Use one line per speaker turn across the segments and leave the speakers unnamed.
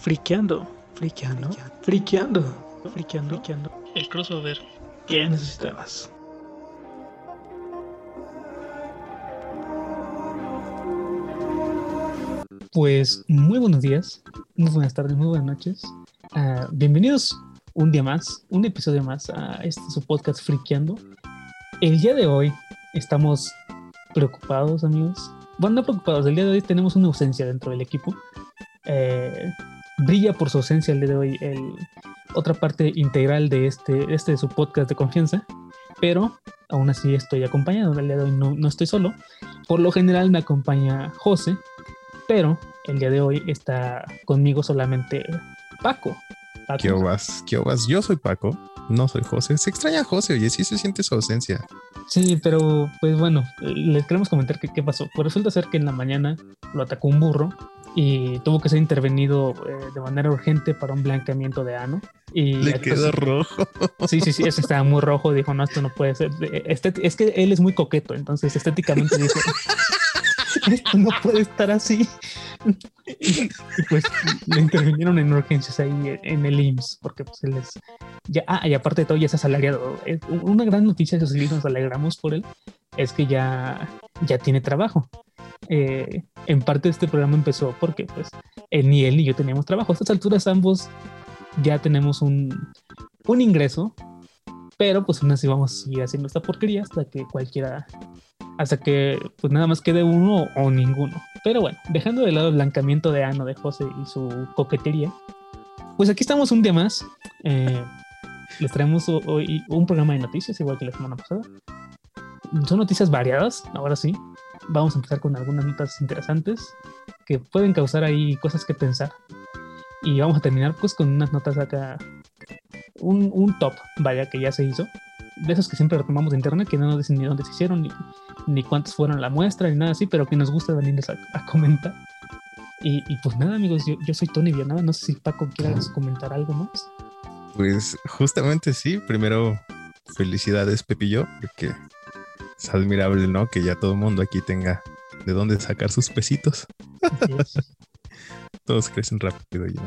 Friqueando, friqueando, friqueando, friqueando, friqueando.
El crossover.
¿Qué necesitabas? Pues muy buenos días, muy buenas tardes, muy buenas noches. Ah, bienvenidos un día más, un episodio más a este su podcast Friqueando. El día de hoy estamos preocupados, amigos. Bueno, no preocupados, el día de hoy tenemos una ausencia dentro del equipo. Eh, brilla por su ausencia el día de hoy el, otra parte integral de este, este de su podcast de confianza, pero aún así estoy acompañado. El día de hoy no, no estoy solo. Por lo general me acompaña José, pero el día de hoy está conmigo solamente Paco. Paco.
¿Qué vas? ¿Qué vas? Yo soy Paco, no soy José. Se extraña a José, oye, sí se siente su ausencia.
Sí, pero pues bueno, les queremos comentar que qué pasó. Pues resulta ser que en la mañana lo atacó un burro y tuvo que ser intervenido eh, de manera urgente para un blanqueamiento de ano. Y
Le quedó rojo.
Sí, sí, sí, eso estaba muy rojo. Dijo, no, esto no puede ser. Este, es que él es muy coqueto, entonces estéticamente dijo, esto no puede estar así. Y, y, pues le intervinieron en urgencias ahí en el IMSS, porque pues él es. Ya, ah, y aparte de todo, ya es asalariado. Es una gran noticia, eso sí, nos alegramos por él, es que ya, ya tiene trabajo. Eh, en parte este programa empezó porque pues él, ni él ni yo teníamos trabajo. A estas alturas ambos ya tenemos un, un ingreso, pero pues aún así vamos a seguir haciendo esta porquería hasta que cualquiera, hasta que pues nada más quede uno o ninguno. Pero bueno, dejando de lado el blancamiento de ano de José y su coquetería, pues aquí estamos un día más. Eh, les traemos hoy un programa de noticias, igual que la semana pasada. Son noticias variadas, ahora sí. Vamos a empezar con algunas notas interesantes que pueden causar ahí cosas que pensar. Y vamos a terminar pues con unas notas acá, un, un top, vaya, que ya se hizo. De esos que siempre retomamos de internet, que no nos dicen ni dónde se hicieron, ni, ni cuántos fueron la muestra, ni nada así, pero que nos gusta venirles a, a comentar. Y, y, pues nada, amigos, yo, yo soy Tony Villanueva. No sé si Paco quieras comentar algo más.
Pues justamente sí. Primero, felicidades, Pepillo, porque es admirable, ¿no? Que ya todo el mundo aquí tenga de dónde sacar sus pesitos. Todos crecen rápido ya.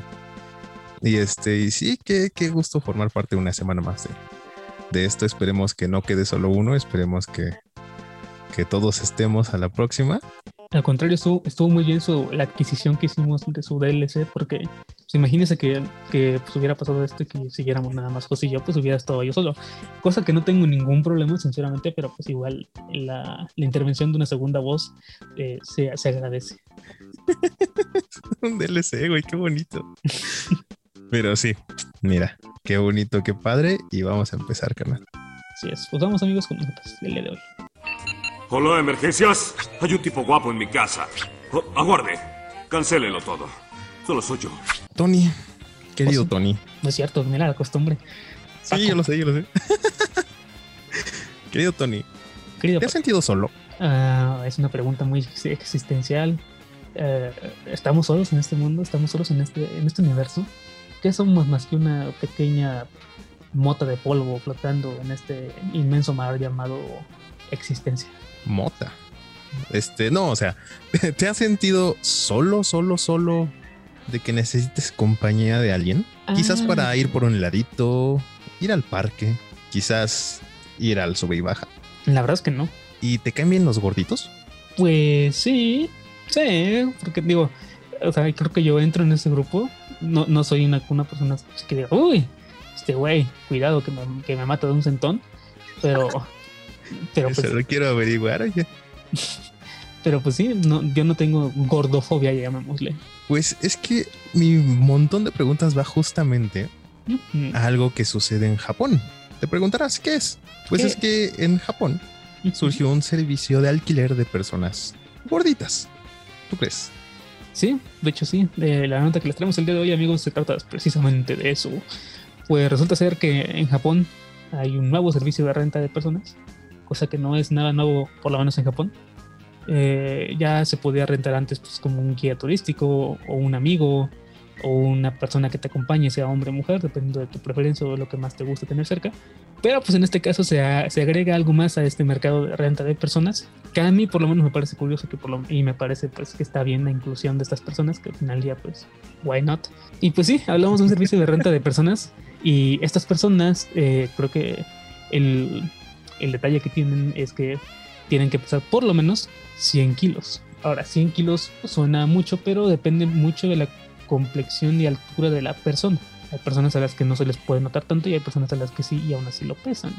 Y este, y sí, qué, qué gusto formar parte de una semana más de, de esto. Esperemos que no quede solo uno, esperemos que, que todos estemos a la próxima.
Al contrario, estuvo, estuvo muy bien su, la adquisición que hicimos de su DLC, porque pues, imagínense que, que pues, hubiera pasado esto y que siguiéramos nada más José y yo, pues hubiera estado yo solo. Cosa que no tengo ningún problema, sinceramente, pero pues igual la, la intervención de una segunda voz eh, se, se, agradece.
Un DLC, güey, qué bonito. pero sí, mira, qué bonito, qué padre, y vamos a empezar, carnal.
Así es, pues vamos amigos con nosotros el día de hoy.
Hola, emergencias. Hay un tipo guapo en mi casa. Oh, aguarde. Cancélelo todo. Solo soy yo.
Tony, querido sí. Tony.
No es cierto, mira la costumbre.
Sí, yo lo sé, yo lo sé. querido Tony,
querido
¿te has sentido solo?
Uh, es una pregunta muy existencial. Uh, ¿Estamos solos en este mundo? ¿Estamos solos en este, en este universo? ¿Qué somos más que una pequeña mota de polvo flotando en este inmenso mar llamado existencia?
mota. Este, no, o sea, ¿te has sentido solo, solo, solo de que necesites compañía de alguien? Ah. Quizás para ir por un heladito, ir al parque, quizás ir al sube y baja.
La verdad es que no.
¿Y te caen bien los gorditos?
Pues sí, sí, porque digo, o sea, creo que yo entro en ese grupo. No, no soy una, una persona que diga, uy, este güey, cuidado que me, que me mata de un centón, pero.
Pero pues, Eso lo quiero averiguar, oye.
Pero pues sí, no, yo no tengo gordofobia, llamémosle.
Pues es que mi montón de preguntas va justamente a algo que sucede en Japón. Te preguntarás, ¿qué es? Pues ¿Qué? es que en Japón surgió un servicio de alquiler de personas gorditas. ¿Tú crees?
Sí, de hecho sí. La nota que les traemos el día de hoy, amigos, se trata precisamente de eso. Pues resulta ser que en Japón hay un nuevo servicio de renta de personas cosa que no es nada nuevo, por lo menos en Japón. Eh, ya se podía rentar antes pues, como un guía turístico o un amigo o una persona que te acompañe, sea hombre o mujer, dependiendo de tu preferencia o lo que más te guste tener cerca. Pero pues en este caso se, se agrega algo más a este mercado de renta de personas, que a mí por lo menos me parece curioso que por lo, y me parece pues que está bien la inclusión de estas personas, que al final día pues, why not? Y pues sí, hablamos de un servicio de renta de personas y estas personas, eh, creo que el, el detalle que tienen es que tienen que pesar por lo menos 100 kilos. Ahora, 100 kilos suena mucho, pero depende mucho de la complexión y altura de la persona. Hay personas a las que no se les puede notar tanto y hay personas a las que sí y aún así lo pesan.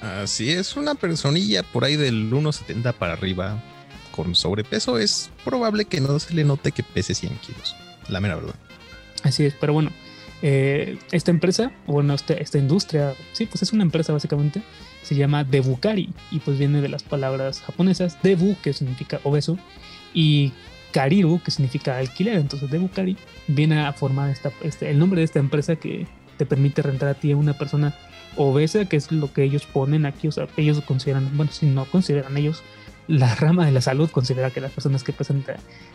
Así es, una personilla por ahí del 1,70 para arriba con sobrepeso es probable que no se le note que pese 100 kilos. La mera verdad.
Así es, pero bueno, eh, esta empresa, bueno, este, esta industria, sí, pues es una empresa básicamente, se llama Debukari y pues viene de las palabras japonesas Debu, que significa obeso, y Kariru, que significa alquiler. Entonces Debukari viene a formar esta, este, el nombre de esta empresa que te permite rentar a ti a una persona obesa, que es lo que ellos ponen aquí. O sea, ellos consideran, bueno, si no consideran ellos, la rama de la salud considera que las personas que pesan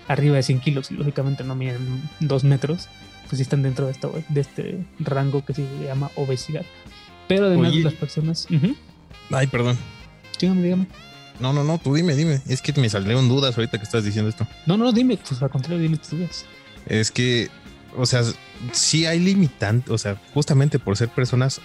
arriba de 100 kilos y lógicamente no miden 2 metros, pues están dentro de, esta, de este rango que se llama obesidad. Pero además las personas...
Ay, perdón.
Dígame, dígame.
No, no, no, tú dime, dime. Es que me salieron dudas ahorita que estás diciendo esto.
No, no, dime, pues al contrario, dime tus dudas.
Es que, o sea, sí hay limitantes, o sea, justamente por ser personas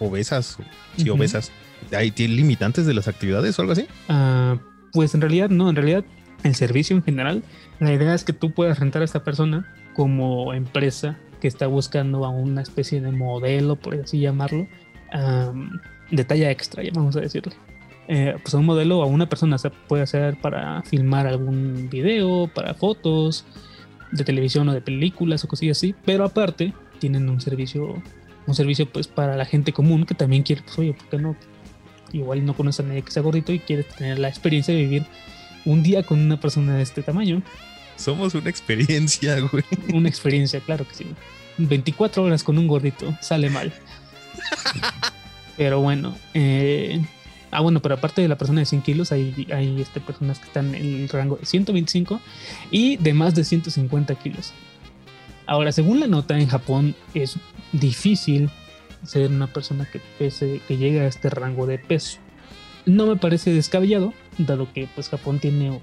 obesas, sí, obesas, ¿hay limitantes de las actividades o algo así?
Ah, pues en realidad no, en realidad el servicio en general, la idea es que tú puedas rentar a esta persona como empresa que está buscando a una especie de modelo, por así llamarlo, de talla extra, ya vamos a decirle. Eh, pues a un modelo a una persona se puede hacer para filmar algún video, para fotos de televisión o de películas o cosillas así, pero aparte tienen un servicio, un servicio pues para la gente común que también quiere, pues oye, ¿por qué no? Igual no conoce a nadie que sea gordito y quiere tener la experiencia de vivir un día con una persona de este tamaño.
Somos una experiencia, güey.
Una experiencia, claro que sí. 24 horas con un gordito, sale mal. Pero bueno, eh, Ah, bueno, pero aparte de la persona de 100 kilos, hay, hay este, personas que están en el rango de 125 y de más de 150 kilos. Ahora, según la nota, en Japón es difícil ser una persona que pese, que llegue a este rango de peso. No me parece descabellado, dado que pues Japón tiene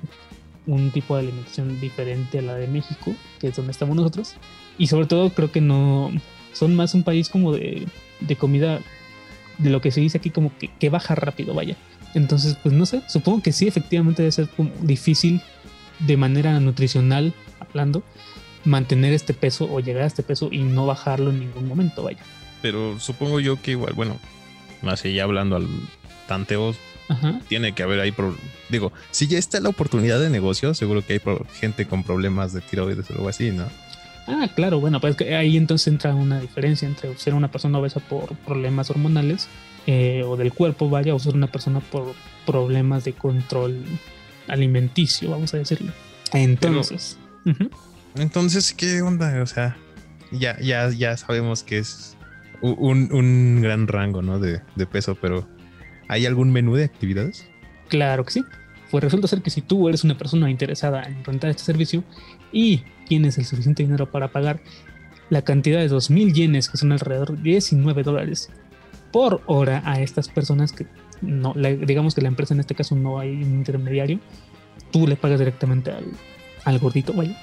un tipo de alimentación diferente a la de México, que es donde estamos nosotros. Y sobre todo creo que no son más un país como de, de comida lo que se dice aquí como que, baja rápido, vaya. Entonces, pues no sé, supongo que sí, efectivamente debe ser como difícil de manera nutricional hablando mantener este peso o llegar a este peso y no bajarlo en ningún momento, vaya.
Pero supongo yo que igual, bueno, más allá hablando al tanteo, tiene que haber ahí, digo, si ya está la oportunidad de negocio, seguro que hay gente con problemas de tiroides o algo así, ¿no?
Ah, claro, bueno, pues ahí entonces entra una diferencia entre ser una persona obesa por problemas hormonales eh, o del cuerpo, vaya, o ser una persona por problemas de control alimenticio, vamos a decirlo. Entonces.
Entonces, ¿qué onda? O sea, ya, ya, ya sabemos que es un, gran rango, ¿no? De, de peso, pero ¿hay algún menú de actividades?
Claro que sí. Pues resulta ser que si tú eres una persona interesada en rentar este servicio y tienes el suficiente dinero para pagar la cantidad de 2.000 yenes, que son alrededor de 19 dólares por hora a estas personas que no, digamos que la empresa en este caso no hay un intermediario, tú le pagas directamente al, gordito, ¿vale?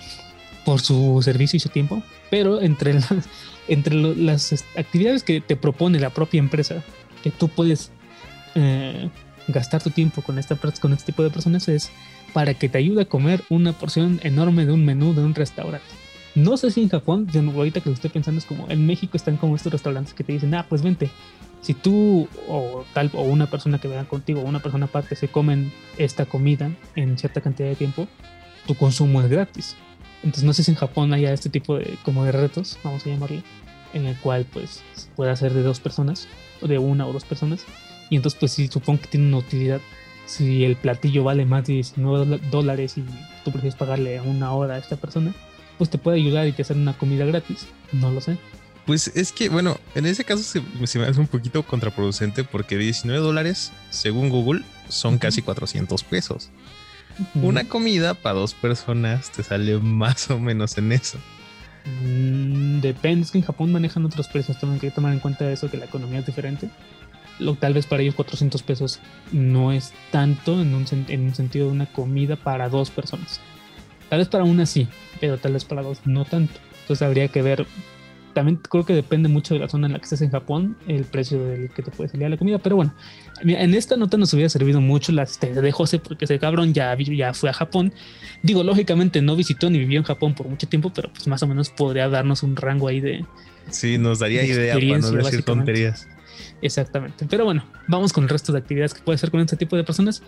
Por su servicio y su tiempo, pero entre las, entre las actividades que te propone la propia empresa, que tú puedes eh, gastar tu tiempo con, esta, con este tipo de personas es para que te ayude a comer una porción enorme de un menú de un restaurante. No sé si en Japón, yo ahorita que lo estoy pensando es como en México están como estos restaurantes que te dicen, ah, pues vente, si tú o tal o una persona que venga contigo o una persona aparte se comen esta comida en cierta cantidad de tiempo, tu consumo es gratis. Entonces no sé si en Japón haya este tipo de como de retos, vamos a llamarlo, en el cual pues puede ser de dos personas o de una o dos personas y entonces, pues sí, supongo que tiene una utilidad. Si el platillo vale más de 19 dólares y tú prefieres pagarle una hora a esta persona, pues te puede ayudar y te hacer una comida gratis. No lo sé.
Pues es que, bueno, en ese caso se, me hace un poquito contraproducente porque 19 dólares, según Google, son casi 400 pesos. Una comida para dos personas te sale más o menos en eso.
Mm, depende, es que en Japón manejan otros precios, tienen que tomar en cuenta eso, que la economía es diferente. Lo, tal vez para ellos 400 pesos no es tanto en un, en un sentido de una comida para dos personas. Tal vez para una sí, pero tal vez para dos no tanto. Entonces habría que ver también creo que depende mucho de la zona en la que estés en Japón, el precio del que te puede salir a la comida. Pero bueno, en esta nota nos hubiera servido mucho la de José, porque ese cabrón ya, ya fue a Japón. Digo, lógicamente no visitó ni vivió en Japón por mucho tiempo, pero pues más o menos podría darnos un rango ahí de.
Sí, nos daría idea para no decir tonterías.
Exactamente. Pero bueno, vamos con el resto de actividades que puedes hacer con este tipo de personas.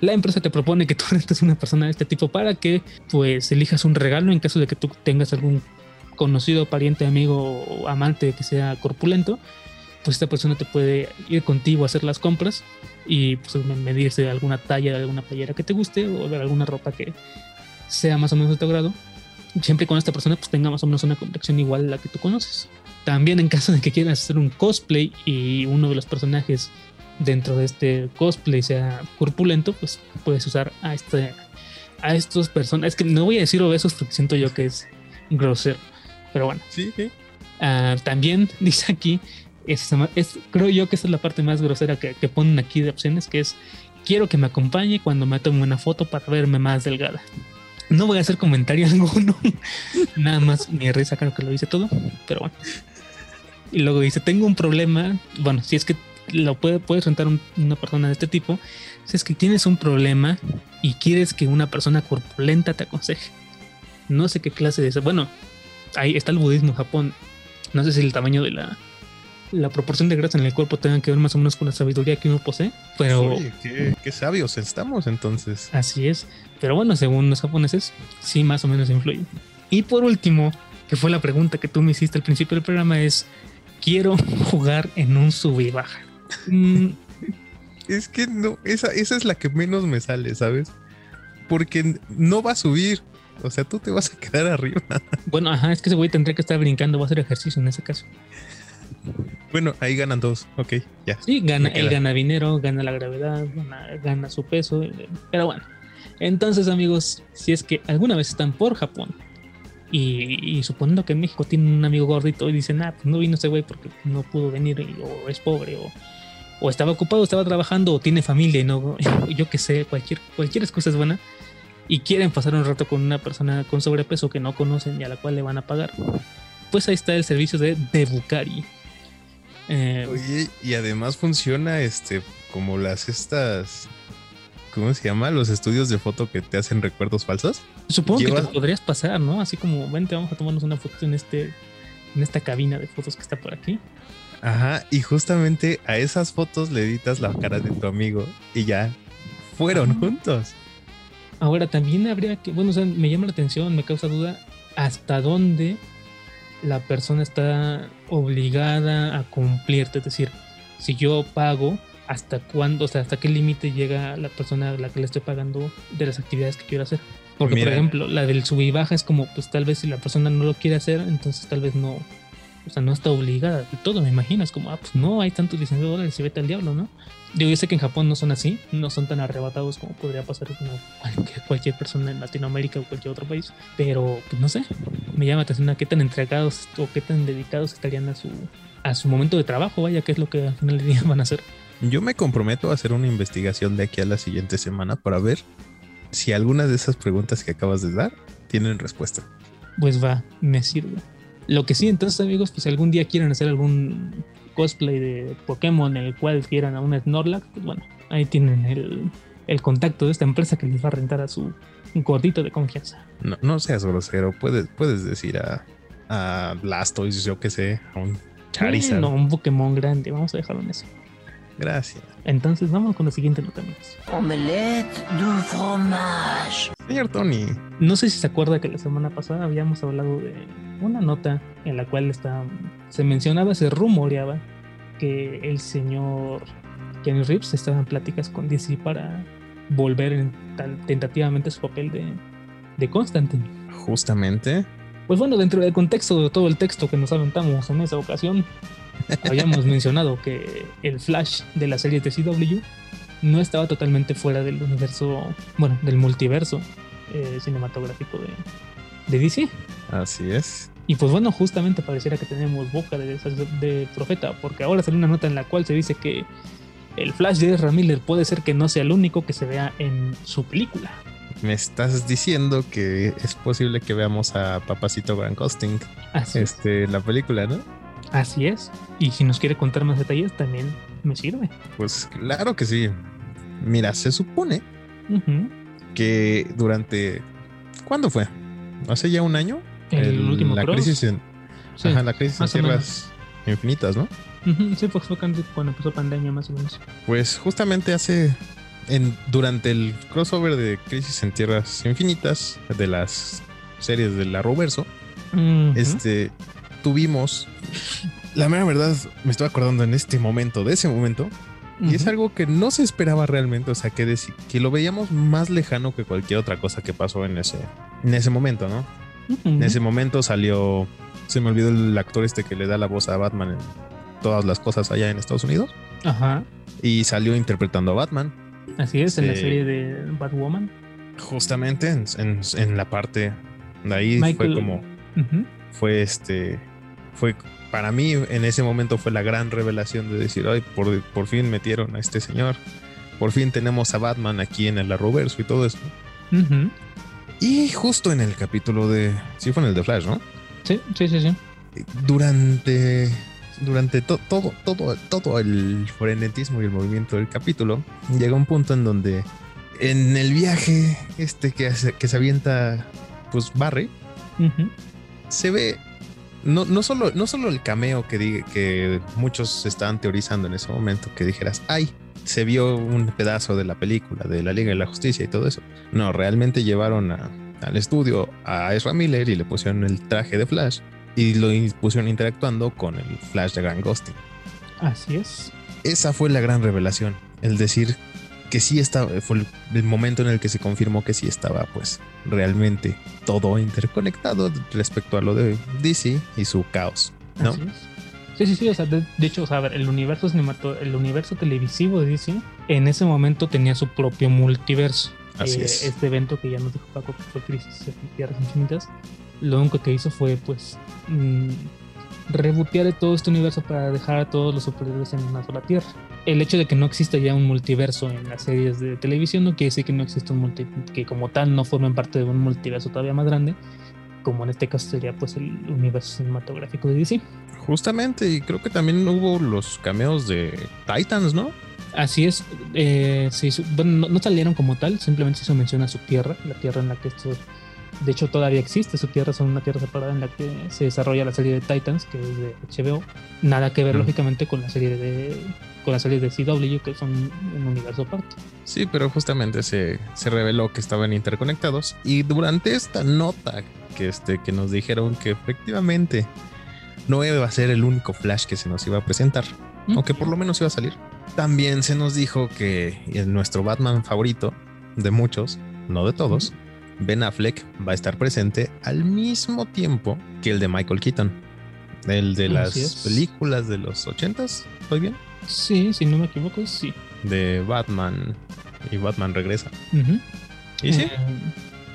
La empresa te propone que tú rentes una persona de este tipo para que pues elijas un regalo en caso de que tú tengas algún conocido, pariente, amigo o amante que sea corpulento, pues esta persona te puede ir contigo a hacer las compras y pues, medirse alguna talla de alguna playera que te guste o de alguna ropa que sea más o menos de tu agrado. Siempre con esta persona pues tenga más o menos una complexión igual a la que tú conoces. También en caso de que quieras hacer un cosplay y uno de los personajes dentro de este cosplay sea corpulento, pues puedes usar a este a estos personas. Es que no voy a decir obesos porque siento yo que es grosero. Pero bueno.
Sí, sí.
Ah, también dice aquí, es, creo yo que esa es la parte más grosera que, ponen aquí de opciones, que es, quiero que me acompañe cuando me tome una foto para verme más delgada. No voy a hacer comentario alguno, nada más mi risa creo que lo dice todo, pero bueno. Y luego dice, tengo un problema, bueno, si es que lo puede, puedes rentar una persona de este tipo, si es que tienes un problema y quieres que una persona corpulenta te aconseje. No sé qué clase de eso. Bueno, ahí está el budismo en Japón. No sé si el tamaño de la, la proporción de grasa en el cuerpo tenga que ver más o menos con la sabiduría que uno posee. Pero.
Oye, qué, sabios estamos entonces.
Así es. Pero bueno, según los japoneses, sí, más o menos influye. Y por último, que fue la pregunta que tú me hiciste al principio del programa, es: Quiero jugar en un sub y baja.
Mm. es que no, esa, esa es la que menos me sale, ¿sabes? Porque no va a subir. O sea, tú te vas a quedar arriba.
Bueno, ajá, es que ese güey tendría que estar brincando, va a hacer ejercicio en ese caso.
Bueno, ahí ganan dos, ok, ya.
Sí, gana, él gana dinero, gana la gravedad, gana, su peso, pero bueno. Entonces, amigos, si es que alguna vez están por Japón y, suponiendo que en México tienen un amigo gordito y dicen, ah, pues no vino ese güey porque no pudo venir o es pobre o, o estaba ocupado, estaba trabajando o tiene familia y no, yo qué sé, cualquier, cualquier excusa es buena y quieren pasar un rato con una persona con sobrepeso que no conocen y a la cual le van a pagar, pues ahí está el servicio de Debukari.
Eh, Oye, y además funciona este como las estas ¿cómo se llama? Los estudios de foto que te hacen recuerdos falsos.
Supongo que te podrías pasar, ¿no? Así como, vente, vamos a tomarnos una foto en este en esta cabina de fotos que está por aquí.
Ajá, y justamente a esas fotos le editas la cara de tu amigo y ya fueron ah. juntos.
Ahora también habría que, bueno, o sea, me llama la atención, me causa duda hasta dónde la persona está obligada a cumplirte. Es decir, si yo pago, hasta cuándo, o sea, hasta qué límite llega la persona a la que le estoy pagando de las actividades que quiero hacer. Porque, por ejemplo, la del sub y baja es como, pues tal vez si la persona no lo quiere hacer, entonces tal vez no, o sea, no está obligada de todo, me imagino. Es como, ah, pues no, hay tantos 19 dólares y vete al diablo, ¿no? Digo, yo sé que en Japón no son así, no son tan arrebatados como podría pasar con cualquier, persona en Latinoamérica o cualquier otro país, pero pues no sé, me llama la atención a qué tan entregados o qué tan dedicados estarían a su, a su momento de trabajo, vaya, que es lo que al final del día van a hacer.
Yo me comprometo a hacer una investigación de aquí a la siguiente semana para ver si algunas de esas preguntas que acabas de dar tienen respuesta.
Pues va, me sirve. Lo que sí, entonces amigos, pues si algún día quieren hacer algún cosplay de Pokémon en el cual quieran a un Snorlax, pues bueno, ahí tienen el, el, contacto de esta empresa que les va a rentar a su gordito de confianza.
No, no seas grosero, puedes, puedes decir a, a Blastoise, yo que sé, a un Charizard.
no, un Pokémon grande, vamos a dejarlo en eso.
Gracias.
Entonces vamos con la siguiente nota, amigos.
Omelette du fromage.
Señor Tony.
No sé si se acuerda que la semana pasada habíamos hablado de una nota en la cual está, se mencionaba, se rumoreaba que el señor Kenny Reeves estaba en pláticas con DC para volver en, tentativamente a su papel de, de Constantine.
Justamente.
Pues bueno, dentro del contexto de todo el texto que nos aventamos en esa ocasión, habíamos mencionado que el Flash de la serie de CW no estaba totalmente fuera del universo, bueno, del multiverso eh, cinematográfico de, de DC.
Así es.
Y pues bueno, justamente pareciera que tenemos boca de, de profeta, porque ahora sale una nota en la cual se dice que el Flash de Ezra Miller puede ser que no sea el único que se vea en su película.
Me estás diciendo que es posible que veamos a Papacito Grant Costing este, en la película, ¿no?
Así es. Y si nos quiere contar más detalles, también me sirve.
Pues claro que sí. Mira, se supone que durante. ¿Cuándo fue? ¿Hace ya un año?
El, último
la crisis en.
Sí,
ajá, la crisis en tierras infinitas, ¿no?
Sí, pues fue cuando empezó pandemia más o menos.
Pues justamente hace en, durante el crossover de Crisis en Tierras Infinitas de las series del Arrowverso, este tuvimos la mera verdad, me estoy acordando en este momento, de ese momento, y es algo que no se esperaba realmente, o sea, que, que lo veíamos más lejano que cualquier otra cosa que pasó en ese, en ese momento, ¿no? En ese momento salió, se me olvidó el actor este que le da la voz a Batman en todas las cosas allá en Estados Unidos.
Ajá.
Y salió interpretando a Batman.
Así es, en la serie de Batwoman.
Justamente en, la parte de ahí fue como, fue este, fue para mí en ese momento fue la gran revelación de decir, ay, por, por fin metieron a este señor, por fin tenemos a Batman aquí en el Arrowverso y todo eso. Y justo en el capítulo de, sí fue en el de Flash, ¿no?
Sí, sí, sí, sí.
Durante durante todo, todo, todo el frenetismo y el movimiento del capítulo, llega un punto en donde en el viaje este que, que se avienta pues Barry, se ve no, no, solo, no solo el cameo que, que muchos estaban teorizando en ese momento, que dijeras, ay, se vio un pedazo de la película de la Liga de la Justicia y todo eso. No, realmente llevaron al estudio a Ezra Miller y le pusieron el traje de Flash y lo pusieron interactuando con el Flash de Grand Ghosting.
Así es.
Esa fue la gran revelación, el decir que sí estaba, fue el, momento en el que se confirmó que sí estaba pues realmente todo interconectado respecto a lo de DC y su caos, ¿no?
Sí, sí, sí, o sea, de, hecho, o sea, ver, el universo cinematográfico, el universo televisivo de DC en ese momento tenía su propio multiverso.
Así eh, es.
Este evento que ya nos dijo Paco que fue Crisis de Tierras Infinitas, lo único que hizo fue pues mmm, rebotear todo este universo para dejar a todos los superhéroes en una sola tierra. El hecho de que no exista ya un multiverso en las series de televisión no quiere decir que no exista un multi que como tal no formen parte de un multiverso todavía más grande, como en este caso sería pues el universo cinematográfico de DC.
Justamente, y creo que también hubo los cameos de Titans, ¿no?
Así es, eh, bueno, no, salieron como tal, simplemente se menciona su tierra, la tierra en la que estos de hecho, todavía existe su tierra, son una tierra separada en la que se desarrolla la serie de Titans, que es de HBO. Nada que ver, lógicamente, con la serie de con la serie de CW, que son un universo aparte.
Sí, pero justamente se, se reveló que estaban interconectados. Y durante esta nota que, este, que nos dijeron que efectivamente no iba a ser el único Flash que se nos iba a presentar, o que por lo menos iba a salir. También se nos dijo que nuestro Batman favorito, de muchos, no de todos, Ben Affleck va a estar presente al mismo tiempo que el de Michael Keaton. El de las películas de los ochentas, ¿estoy bien?
Sí, si no me equivoco, sí.
De Batman y Batman regresa.
¿Y sí? Eh,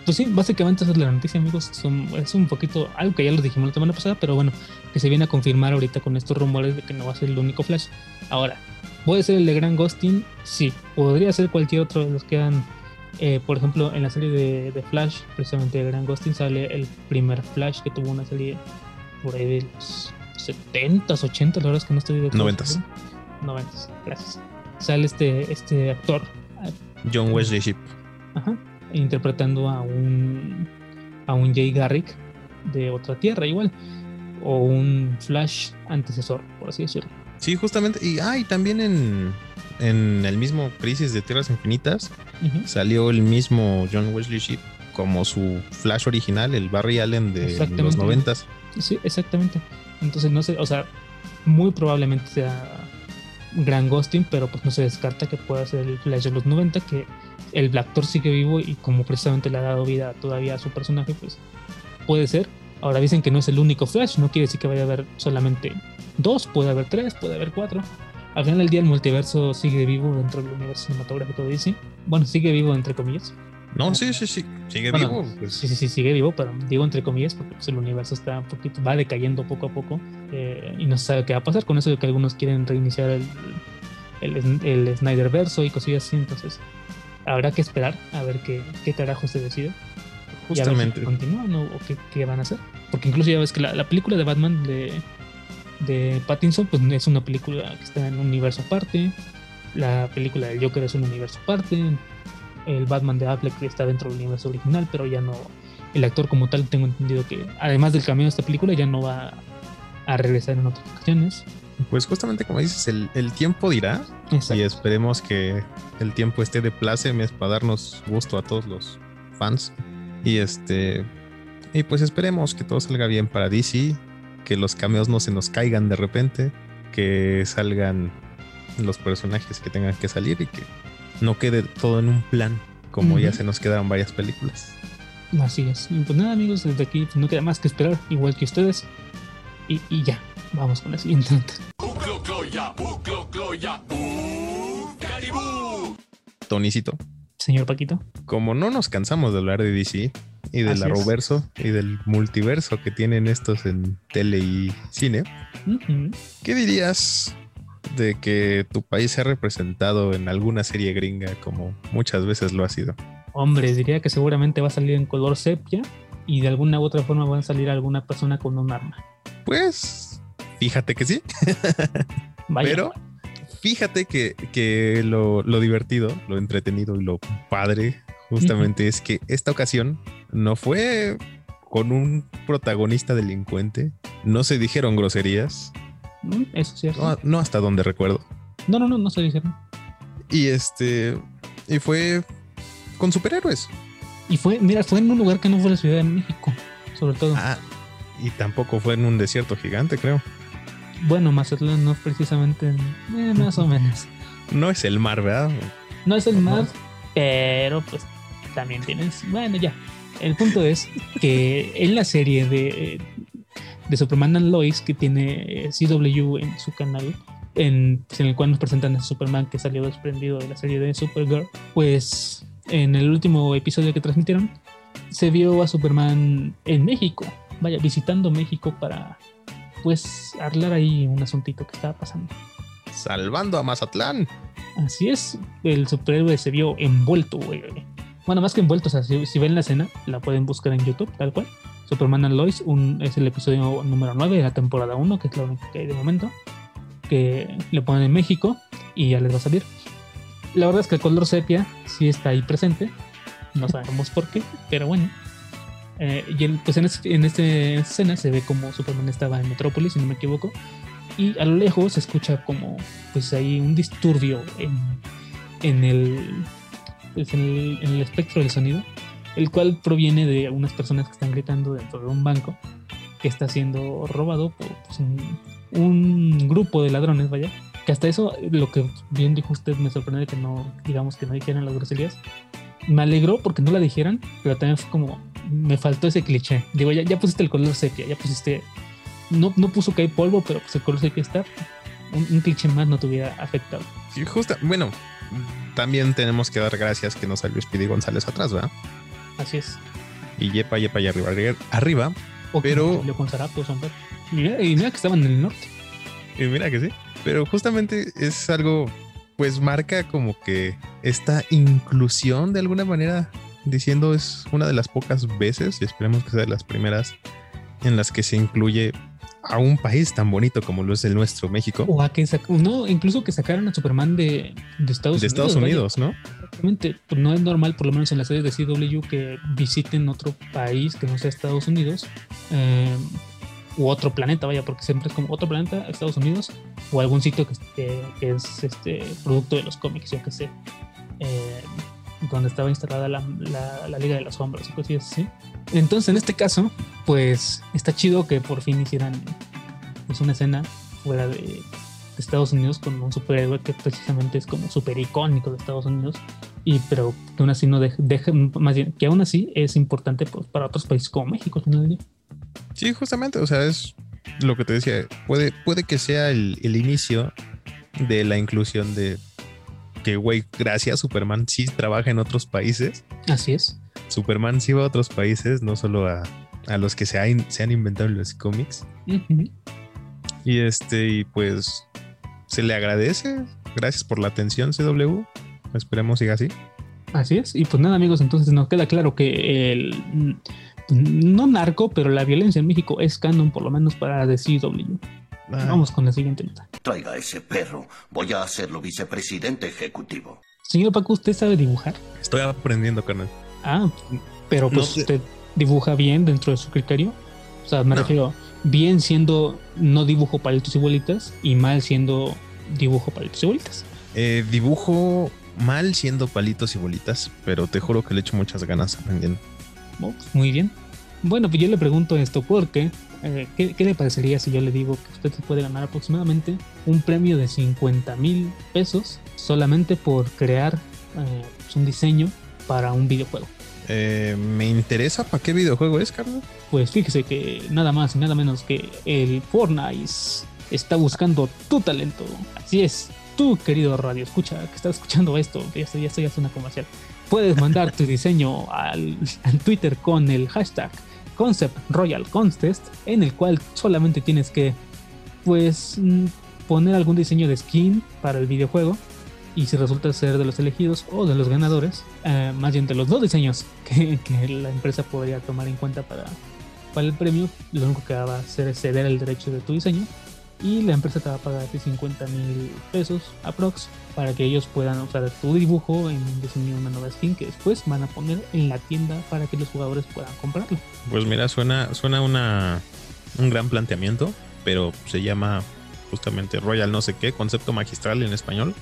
pues sí, básicamente esa es la noticia, amigos. es un poquito algo que ya lo dijimos la semana pasada, pero bueno, que se viene a confirmar ahorita con estos rumores de que no va a ser el único Flash. Ahora, ¿puede ser el de Grand Ghosting? Sí. ¿Podría ser cualquier otro de los que han eh, por ejemplo, en la serie de, Flash, precisamente de Grand Ghosting, sale el primer Flash que tuvo una serie por ahí de los 70 80 la verdad es que no estoy de
90
90 gracias. Sale este, este actor.
John Wesley Shipp.
Ajá. Interpretando a un a un Jay Garrick de otra tierra igual. O un Flash antecesor, por así decirlo.
Sí, justamente. Y, ah, y también en, en el mismo Crisis de Tierras Infinitas salió el mismo John Wesley Shipp como su Flash original, el Barry Allen de los noventas.
Sí, exactamente. Entonces no sé, o sea, muy probablemente sea gran ghosting, pero pues no se descarta que pueda ser el Flash de los 90, que el actor sigue vivo y como precisamente le ha dado vida todavía a su personaje, pues puede ser. Ahora dicen que no es el único Flash, no quiere decir que vaya a haber solamente dos, puede haber tres, puede haber cuatro al final del día el multiverso sigue vivo dentro del universo cinematográfico de DC. Bueno, sigue vivo entre comillas.
No, sí, sí, sí. Sigue
Bueno,
vivo. pues.
Sí, sí, sí, sigue vivo, pero digo entre comillas porque pues, el universo está un poquito, va decayendo poco a poco eh, y no se sabe qué va a pasar con eso de que algunos quieren reiniciar el, el, el Snyder verso y cosillas así, entonces habrá que esperar a ver qué, qué carajo se decide. y a ver si
Justamente.
continúan o, o qué, qué van a hacer. Porque incluso ya ves que la, la película de Batman de, de Pattinson pues es una película que está en un universo aparte. La película del Joker es un universo aparte. El Batman de Affleck está dentro del universo original, pero ya no. El actor como tal tengo entendido que además del cameo de esta película ya no va a regresar en otras ocasiones.
Pues justamente como dices, el, el tiempo dirá
Exacto.
y esperemos que el tiempo esté de plácemes para darnos gusto a todos los fans. Y este. Y pues esperemos que todo salga bien para DC, que los cameos no se nos caigan de repente, que salgan los personajes que tengan que salir y que no quede todo en un plan, como ya se nos quedaron varias películas.
Así es. Y pues nada, amigos, desde aquí pues, no queda más que esperar, igual que ustedes. Y, y ya, vamos con la siguiente nota.
Tonicito,
Señor Paquito.
como no nos cansamos de hablar de DC y del. Arrowverso y del multiverso que tienen estos en tele y cine. ¿qué dirías de que tu país sea representado en alguna serie gringa como muchas veces lo ha sido?
Hombre, diría que seguramente va a salir en color sepia y de alguna u otra forma va a salir alguna persona con un arma.
Pues fíjate que sí,
Vaya,
pero fíjate que, que lo, lo divertido, lo entretenido y lo padre justamente es que esta ocasión no fue con un protagonista delincuente, no se dijeron groserías,
Mm, Eso es cierto.
no, no hasta donde recuerdo.
No, no, no, no se dijeron.
Y este, y fue con superhéroes.
Y fue, mira, fue en un lugar que no fue la Ciudad de México, sobre todo.
Ah, y tampoco fue en un desierto gigante, creo.
Bueno, Mazatlán no precisamente, en- eh, más o menos.
No es el mar, ¿verdad?
No es el mar, pero pues también tienes. Bueno, ya. El punto es que en la serie de, de Superman and Lois que tiene eh, CW en su canal, en, en el cual nos presentan a Superman que salió desprendido de la serie de Supergirl, pues en el último episodio que transmitieron se vio a Superman en México, vaya, visitando México para pues hablar ahí un asuntito que estaba pasando.
Salvando a Mazatlán.
Así es, el superhéroe se vio envuelto, güey. Bueno, más que envuelto, o sea, si, si ven la escena, la pueden buscar en YouTube, tal cual. Superman and Lois un, es el episodio número 9 de la temporada 1, que es la única que hay de momento, que le ponen en México y ya les va a salir. La verdad es que el color sepia sí está ahí presente, no sabemos por qué, pero bueno. Eh, y pues en, este, en, este, en esta escena se ve como Superman estaba en Metrópolis, si no me equivoco, y a lo lejos se escucha como pues ahí un disturbio en, en el, pues, el el espectro del sonido, el cual proviene de unas personas que están gritando dentro de un banco que está siendo robado por pues, un, un grupo de ladrones, vaya. Que hasta eso, lo que bien dijo usted, me sorprende que no, digamos que no dijeran las groserías. Me alegró porque no la dijeran, pero también fue como, me faltó ese cliché. Digo, ya, ya pusiste el color sepia, ya pusiste, no, no puso que hay polvo, pero pues el color sepia está. Un, un cliché más no te hubiera afectado.
Y justa, bueno, también tenemos que dar gracias que no salió Speedy González atrás, ¿verdad?
Así es.
Y yepa, yepa, y arriba, arriba.
O
Pero-
como con. Y mira, y mira que estaban en el norte.
Y mira que sí. Pero justamente es algo, pues marca como que esta inclusión de alguna manera, diciendo es una de las pocas veces, y esperemos que sea de las primeras, en las que se incluye a un país tan bonito como lo es el nuestro, México,
O a que no, incluso que sacaran a Superman de, de Estados
de
Unidos.
Estados
vaya.
Unidos, ¿no?
Exactamente. Pues no es normal, por lo menos en las series de CW, que visiten otro país que no sea Estados Unidos. eh, u otro planeta, vaya, porque siempre es como otro planeta, Estados Unidos, o algún sitio que, que- que es este producto de los cómics, yo que sé. eh, donde estaba instalada la, la- la Liga de las Sombras y cosas así. Entonces, en este caso, pues está chido que por fin hicieran pues, una escena fuera de, Estados Unidos con un superhéroe que precisamente es como super icónico de Estados Unidos y pero que aún así no deja, deja- más bien que aún así es importante pues, para otros países como México día.
Sí, justamente, o sea, es lo que te decía, puede, puede que sea el, el inicio de la inclusión de que, güey, gracias, Superman sí trabaja en otros países.
Así es.
Superman sí va a otros países, no solo a, a los que se, han- se han inventado en los cómics. Y este, y pues se le agradece. Gracias por la atención, CW. Esperemos siga así.
Así es. Y pues nada, amigos, entonces nos queda claro que el mm, no narco, pero la violencia en México es canon, por lo menos para DCW.
Ay,
Vamos con la siguiente nota.
Traiga a ese perro. Voy a hacerlo vicepresidente ejecutivo.
Señor Paco, ¿usted sabe dibujar?
Estoy aprendiendo, carnal.
Ah, pero pues
No sé.
usted dibuja bien dentro de su criterio. O sea, me
No.
refiero bien siendo no dibujo palitos y bolitas y mal siendo dibujo palitos y bolitas.
Eh, dibujo mal siendo palitos y bolitas, pero te juro que le echo muchas ganas aprendiendo.
Oh, pues, muy bien. Bueno, pues yo le pregunto esto porque, eh, ¿qué, qué le parecería si yo le digo que usted puede ganar aproximadamente un premio de 50 mil pesos solamente por crear eh, pues, un diseño para un videojuego?
Eh, me interesa para qué videojuego es, carnal.
Pues fíjese que nada más y nada menos que el Fortnite está buscando tu talento. Así es, tú querido radio, escucha que estás escuchando esto, ya estoy, ya estoy haciendo una comercial. Puedes mandar tu diseño al, al Twitter con el hashtag Concept Royal Contest, en el cual solamente tienes que pues mm, poner algún diseño de skin para el videojuego. Y si resulta ser de los elegidos o de los ganadores, eh, más bien de los dos diseños que, que la empresa podría tomar en cuenta para, para el premio, lo único que va a hacer es ceder el derecho de tu diseño y la empresa te va a pagar a ti 50 mil pesos aprox para que ellos puedan usar tu dibujo en diseño de una nueva skin que después van a poner en la tienda para que los jugadores puedan comprarlo.
Pues mira, suena, suena una, un gran planteamiento, pero se llama justamente Royal no sé qué, concepto magistral en español.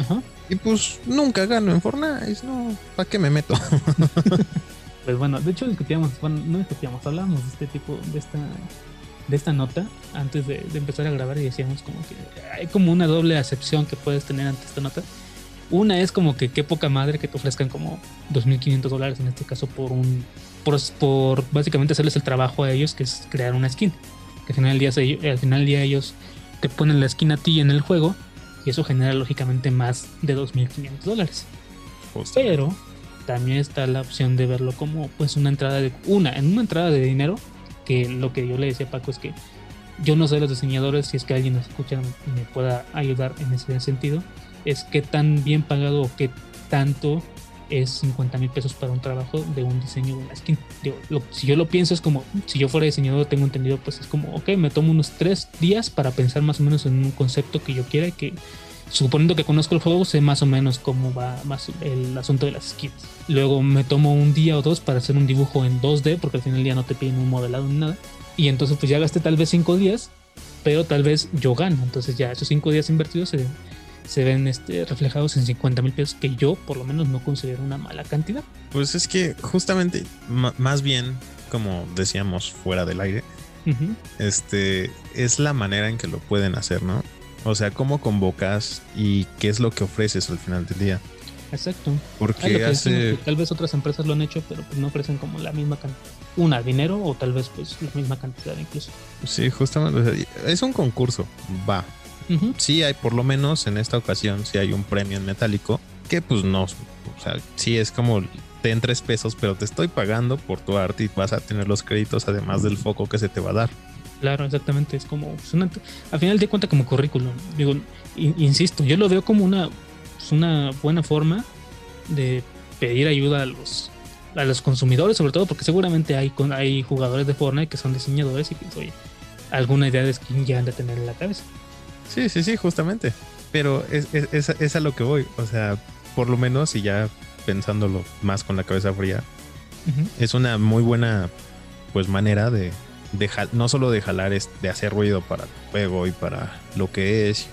Ajá.
Y pues nunca gano en Fortnite, no, ¿para qué me meto?
Pues bueno, de hecho discutíamos, bueno, no discutíamos, hablábamos de este tipo, de esta, de esta nota antes de, de empezar a grabar y decíamos como que hay como una doble acepción que puedes tener ante esta nota. Una es como que qué poca madre que te ofrezcan como 2.500 dólares en este caso por un, por, por básicamente hacerles el trabajo a ellos que es crear una skin. Que al final del día, al final del día ellos te ponen la skin a ti en el juego y eso genera lógicamente más de 2.500 dólares. Pero también está la opción de verlo como pues una entrada de una en una entrada de dinero que lo que yo le decía a Paco es que yo no soy los diseñadores si es que alguien nos escucha y me pueda ayudar en ese sentido es que tan bien pagado o qué tanto es 50 mil pesos para un trabajo de un diseño de una skin. Si yo lo pienso es como, si yo fuera diseñador tengo entendido, pues es como, ok, me tomo unos tres días para pensar más o menos en un concepto que yo quiera y que suponiendo que conozco el juego, sé más o menos cómo va más el asunto de las skins. Luego me tomo un día o dos para hacer un dibujo en 2D, porque al final del día no te piden un modelado ni nada. Y entonces pues ya gasté tal vez cinco días, pero tal vez yo gano. Entonces ya esos cinco días invertidos se, se ven este, reflejados en 50 mil pesos, que yo por lo menos no considero una mala cantidad.
Pues es que justamente, más bien, como decíamos fuera del aire, este es la manera en que lo pueden hacer, ¿no? O sea, cómo convocas y qué es lo que ofreces al final del día.
Exacto.
Porque
decimos,
hace.
tal vez otras empresas lo han hecho, pero pues no ofrecen como la misma cantidad. Una, dinero o tal vez pues la misma cantidad incluso.
Sí, justamente. es un concurso. Va.
Ujú.
Sí hay, por lo menos en esta ocasión, sí hay un premio en metálico. Que pues no. O sea, sí es como ten tres pesos, pero te estoy pagando por tu arte y vas a tener los créditos además del foco que se te va a dar.
Claro, exactamente. Es como, pues, una- al final de cuenta como currículum. Digo, in- insisto, yo lo veo como una, pues, una buena forma de pedir ayuda a los, a los consumidores, sobre todo porque seguramente hay, con, hay jugadores de Fortnite que son diseñadores y que, oye, alguna idea de skin ya han de tener en la cabeza.
Sí, sí, sí, justamente. Pero es, es, es- es a lo que voy. O sea, por lo menos, y ya pensándolo más con la cabeza fría,
Ujú.
es una muy buena pues manera de, de no solo de jalar, es de hacer ruido para el juego y para lo que es,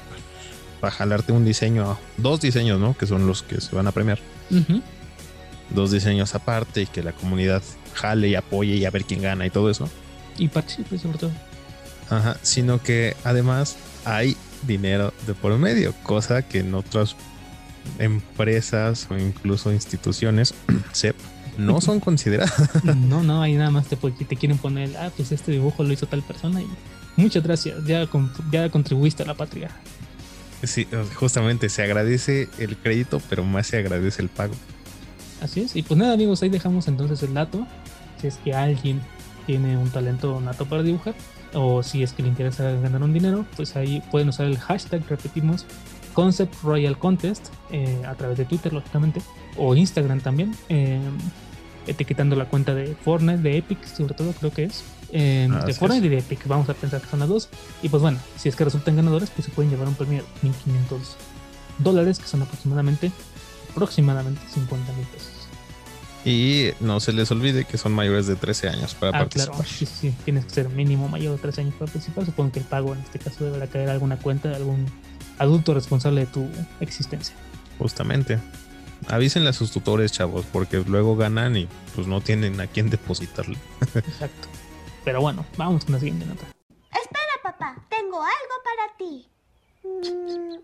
para jalarte un diseño, dos diseños, ¿no? Que son los que se van a premiar.
Ujú.
Dos diseños aparte y que la comunidad jale y apoye y a ver quién gana y todo eso.
Y participe sobre todo.
Ajá, sino que además hay dinero de por medio, cosa que en otras empresas o incluso instituciones SEP no son consideradas.
No, no, ahí nada más te, te quieren poner, ah, pues este dibujo lo hizo tal persona y muchas gracias, ya, ya contribuiste a la patria.
Sí, justamente se agradece el crédito, pero más se agradece el pago.
Así es. Y pues nada, amigos, ahí dejamos entonces el dato. Si es que alguien tiene un talento nato para dibujar, o si es que le interesa ganar un dinero, pues ahí pueden usar el hashtag, repetimos, Concept Royal Contest eh, a través de Twitter, lógicamente, o Instagram también, eh, etiquetando la cuenta de Fortnite, de Epic, sobre todo creo que es. eh,
Así
de
es.
Fortnite y de Epic, vamos a pensar que son las dos. Y pues bueno, si es que resultan ganadores, pues se pueden llevar un premio de 1500 dólares, que son aproximadamente, aproximadamente 50 mil pesos.
Y no se les olvide que son mayores de 13 años para
Ah,
participar.
claro, sí, sí, tienes que ser mínimo mayor de 13 años para participar. Supongo que el pago en este caso deberá caer a alguna cuenta de algún adulto responsable de tu existencia.
Justamente. Avísenle a sus tutores, chavos, porque luego ganan y pues no tienen a quién depositarle.
Exacto. Pero bueno, vamos con la siguiente nota.
Espera, papá, tengo algo para ti. Mm,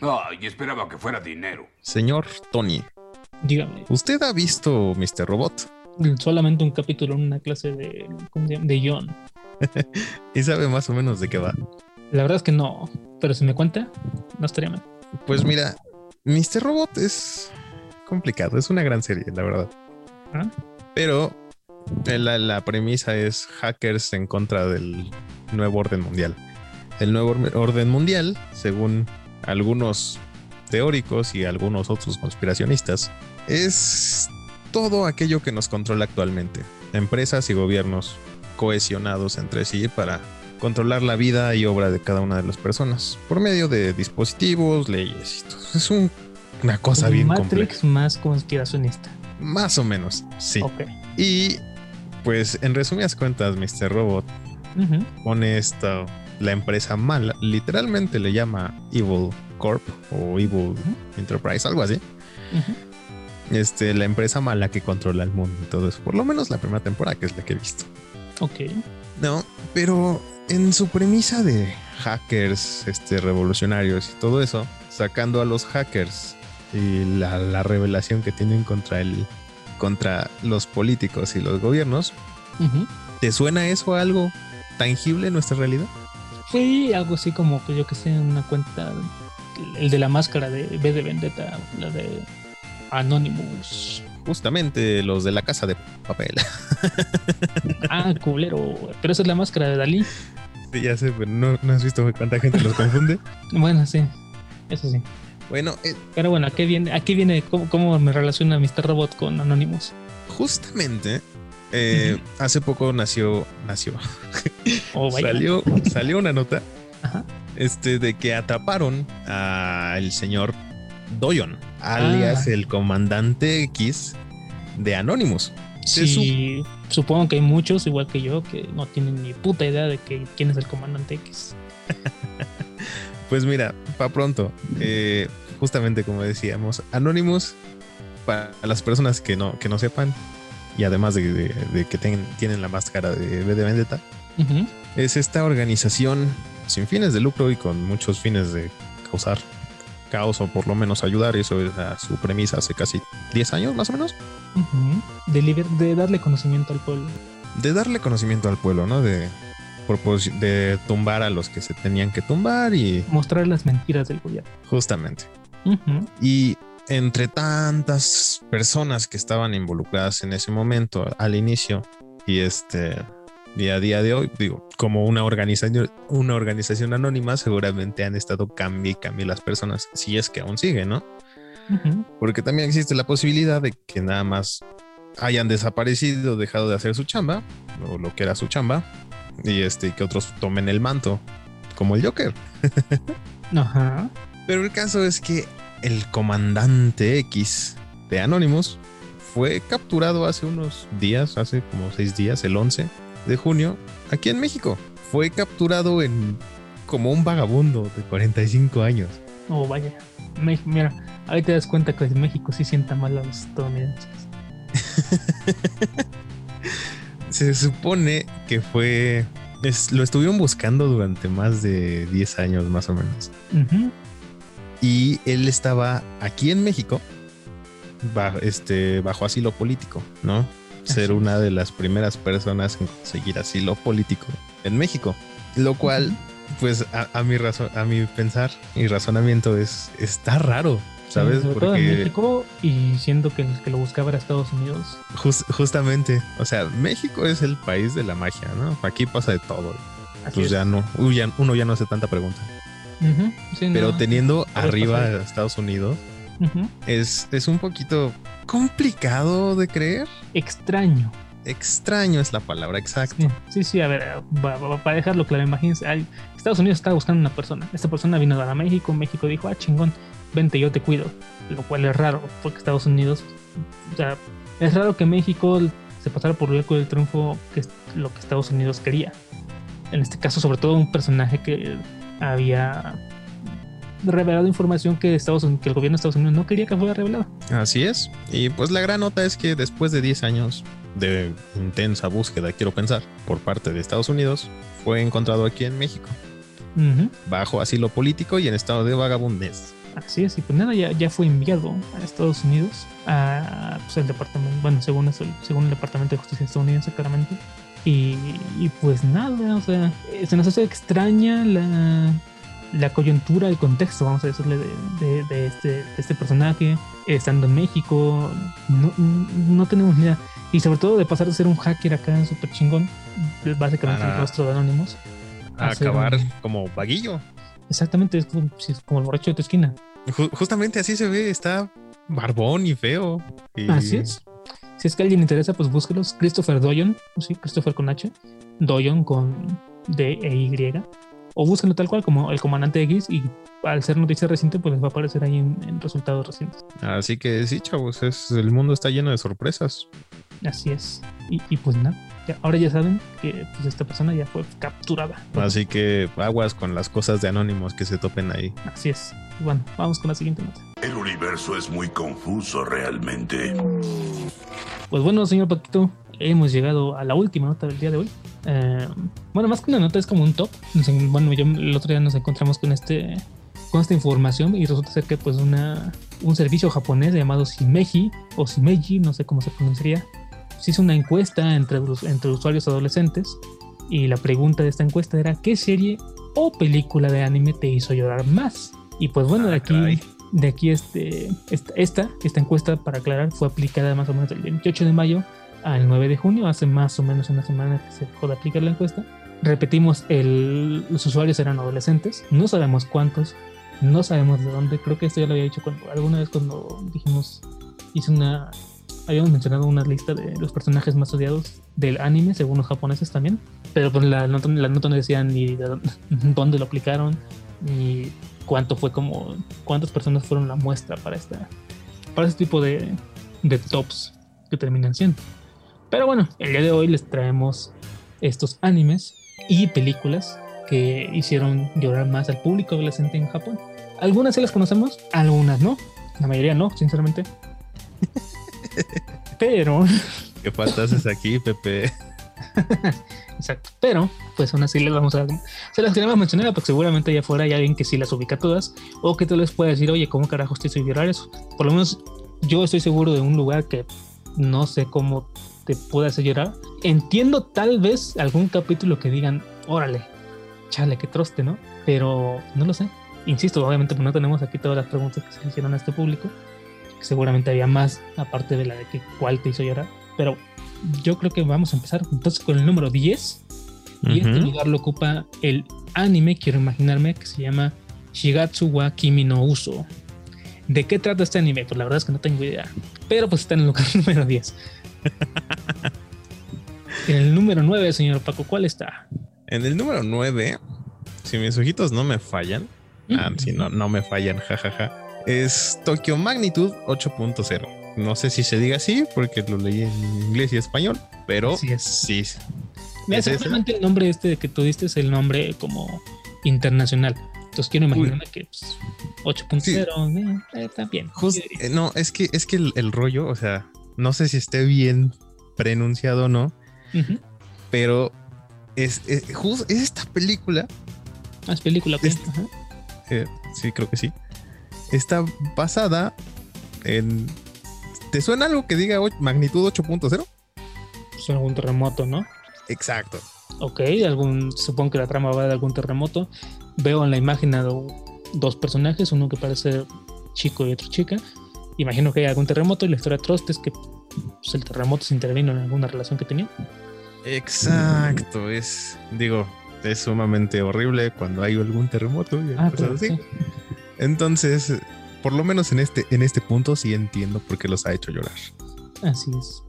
Ay, esperaba que fuera dinero.
Señor Tony,
Dígame,
¿usted ha visto Mr. Robot?
solamente un capítulo en una clase de, ¿cómo se llama? de John.
¿Y sabe más o menos de qué va?
La verdad es que no, pero si me cuenta, no estaría mal.
Pues mira, Mr. Robot es complicado, es una gran serie, la verdad.
¿Ah?
Pero eh, la, la premisa es hackers en contra del nuevo orden mundial. El nuevo or- orden mundial, según algunos teóricos y algunos otros conspiracionistas, es todo aquello que nos controla actualmente. Empresas y gobiernos cohesionados entre sí para controlar la vida y obra de cada una de las personas por medio de dispositivos, leyes. Es un- una cosa bien
Matrix
compleja.
más conspiracionista.
Más o menos, sí. Y pues en resumidas cuentas, Mr. Robot
Ujú.
pone esto, la empresa mala, literalmente le llama Evil Corp o Evil Enterprise, algo así. Este, la empresa mala que controla el mundo y todo eso. Por lo menos la primera temporada, que es la que he visto.
Ok.
No, pero en su premisa de hackers, este, revolucionarios y todo eso, sacando a los hackers y la, la revelación que tienen contra el, contra los políticos y los gobiernos. ¿te suena eso a algo tangible en nuestra realidad?
Fue algo así como que yo que sé, una cuenta, el de la máscara de B de Vendetta, la de Anonymous.
Justamente los de la casa de papel.
Ah, culero. Pero esa es la máscara de Dalí.
Sí, ya sé, pero no, no has visto cuánta gente los confunde.
Bueno, sí. Eso sí.
Bueno, eh,
Pero bueno, ¿a qué viene? ¿A qué viene? ¿Cómo, cómo me relaciona Mr. Robot con Anonymous?
justamente eh, hace poco nació, nació,
Oh,
salió, salió una nota
Ajá.
este, de que atraparon al señor Doyon, alias
Ah.
el comandante X de Anonymous.
Sí, supongo que hay muchos, igual que yo, que no tienen ni puta idea de que, quién es el comandante X.
Pues mira, para pronto, eh, justamente como decíamos, Anonymous, para las personas que no, que no sepan, y además de, de- de que ten- tienen la máscara de de Vendetta, es esta organización sin fines de lucro y con muchos fines de causar caos o por lo menos ayudar. Eso es su premisa hace casi 10 años más o menos.
De, liber- de darle conocimiento al pueblo.
De darle conocimiento al pueblo, ¿no? De, de tumbar a los que se tenían que tumbar y
Mostrar las mentiras del gobierno.
justamente. Y entre tantas personas que estaban involucradas en ese momento al inicio y este y a día de hoy, digo, como una organización, una organización anónima, seguramente han estado cambie y cambie las personas, si es que aún sigue, ¿no? Porque también existe la posibilidad de que nada más hayan desaparecido, dejado de hacer su chamba, o lo que era su chamba, y este, que otros tomen el manto, como el Joker.
Ajá.
Pero el caso es que el comandante X de Anonymous fue capturado hace unos días, hace como seis días, el 11 de junio, aquí en México. Fue capturado en como un vagabundo de 45 años.
Oh, vaya. Me- mira, ahí te das cuenta que en México sí sienta mal a los estadounidenses.
Se supone que fue... es- lo estuvieron buscando durante más de 10 años más o menos. Y él estaba aquí en México bajo, este, bajo asilo político, ¿no? Ser una de las primeras personas en conseguir asilo político en México. Lo cual pues a, a mi razón, a mi pensar y razonamiento es está raro, ¿sabes?
Sobre todo en
Porque
México y siendo que el que lo buscaba era Estados Unidos.
jus- justamente, o sea, México es el país de la magia, ¿no? Aquí pasa de todo.
Así
Pues
es.
ya no, uy, ya- uno ya no hace tanta pregunta.
Sí,
Pero
no,
teniendo arriba a Estados Unidos, es, es un poquito complicado de creer.
Extraño.
Extraño es la palabra exacta.
Sí, sí, sí, a ver, para dejarlo claro, imagínense, Estados Unidos estaba buscando una persona. Esta persona vino a México, México dijo, ah, chingón, vente, yo te cuido. Lo cual es raro, porque Estados Unidos, o sea, es raro que México se pasara por el arco del triunfo, que es lo que Estados Unidos quería. En este caso, sobre todo un personaje que había revelado información que, Estados, Unidos- que el gobierno de Estados Unidos no quería que fuera revelada.
Así es. Y pues la gran nota es que después de 10 años de intensa búsqueda, quiero pensar, por parte de Estados Unidos, fue encontrado aquí en México, bajo asilo político y en estado de vagabundez.
Así es, y pues nada, ya, ya fue enviado a Estados Unidos, a pues, el departamento, bueno, según, según el Departamento de Justicia estadounidense, claramente. Y, y pues nada, o sea, se nos hace extraña la, la coyuntura, el contexto, vamos a decirle, de, de- de este, de este personaje, estando en México, no, no tenemos ni idea. Y sobre todo de pasar de ser un hacker acá súper chingón, básicamente el rostro de Anonymous.
A acabar
un-
como vaguillo.
Exactamente, es como, sí, es como el borracho de tu esquina.
Ju- justamente así se ve, está barbón y feo. Y-
Así es. Si es que a alguien le interesa, pues búsquelos. Christopher Doyon, sí, Christopher con H, Doyon con D e Y. O búsquenlo tal cual como el comandante X y al ser noticia reciente, pues les va a aparecer ahí en, en resultados recientes.
Así que sí, chavos, es, el mundo está lleno de sorpresas.
Así es. Y, y pues nada, ya- ahora ya saben que pues, esta persona ya fue capturada.
Así que aguas con las cosas de anónimos que se topen ahí.
Así es. Y bueno, vamos con la siguiente nota.
El universo es muy confuso realmente.
Pues bueno, señor Paquito, hemos llegado a la última nota del día de hoy. Eh, bueno, más que una nota es como un top. Bueno, yo el otro día nos encontramos con este con esta información y resulta ser que pues una un servicio japonés llamado Shimeji o Shimeji, no sé cómo se pronunciaría, se hizo una encuesta entre, entre usuarios adolescentes y la pregunta de esta encuesta era ¿qué serie o película de anime te hizo llorar más? Y pues bueno, de
Ah,
aquí de aquí este, esta, esta, esta encuesta, para aclarar, fue aplicada más o menos del 28 de mayo al 9 de junio, hace más o menos una semana que se dejó de aplicar la encuesta. Repetimos, el- los usuarios eran adolescentes, no sabemos cuántos, no sabemos de dónde, creo que esto ya lo había dicho cuando, alguna vez cuando dijimos, hice una, habíamos mencionado una lista de los personajes más odiados del anime, según los japoneses también, pero pues la nota, la nota no decía ni de dónde, dónde lo aplicaron, ni cuánto fue como cuántas personas fueron la muestra para esta para este tipo de, de tops que terminan siendo. Pero bueno, el día de hoy les traemos estos animes y películas que hicieron llorar más al público adolescente en Japón. Algunas sí las conocemos, algunas no. La mayoría no, sinceramente. Pero
¿Qué faltas aquí, Pepe?
Exacto. Pero, pues aún así les vamos a. Se las queremos mencionar porque seguramente allá afuera hay alguien que sí las ubica todas o que tú les puede decir, oye, ¿cómo carajos te hizo llorar eso? Por lo menos yo estoy seguro de un lugar que no sé cómo te puede hacer llorar. Entiendo tal vez algún capítulo que digan, órale, chale, qué troste, ¿no? Pero no lo sé. Insisto, obviamente pues, no tenemos aquí todas las preguntas que se hicieron a este público. que Seguramente había más, aparte de la de que cuál te hizo llorar. Pero yo creo que vamos a empezar entonces con el número 10. Y este lugar lo ocupa el anime, quiero imaginarme, que se llama Shigatsu wa Kimi no Uso. ¿De qué trata este anime? Pues la verdad es que no tengo idea. Pero pues está en el lugar número 10. en el número 9, señor Paco, ¿cuál está?
En el número 9, si mis ojitos no me fallan, ah, si no, no me fallan, jajaja, es Tokyo Magnitude 8.0. No sé si se diga así porque lo leí en inglés y español, pero
Así es.
sí.
Mira,
¿Es ese?
seguramente el nombre este que tú diste es el nombre como internacional. Entonces quiero imaginarme que pues, 8.0 eh, está bien.
Jus- eh, no, es que es que el, el rollo, o sea, no sé si esté bien pronunciado o no, pero es, es, es esta película,
Ah, es película.
eh, sí, creo que sí, está basada en... ¿Te suena algo que diga magnitud 8.0?
Pues algún terremoto, ¿no?
Exacto.
Ok, algún, supongo que la trama va de algún terremoto. Veo en la imagen a do- dos personajes, uno que parece chico y otro chica. Imagino que hay algún terremoto y la historia troste es que pues, el terremoto se intervino en alguna relación que tenía.
Exacto, es, digo, es sumamente horrible cuando hay algún terremoto y
Ah, claro,
así.
sí.
Entonces, por lo menos en este, en este punto sí entiendo por qué los ha hecho llorar.
Así es.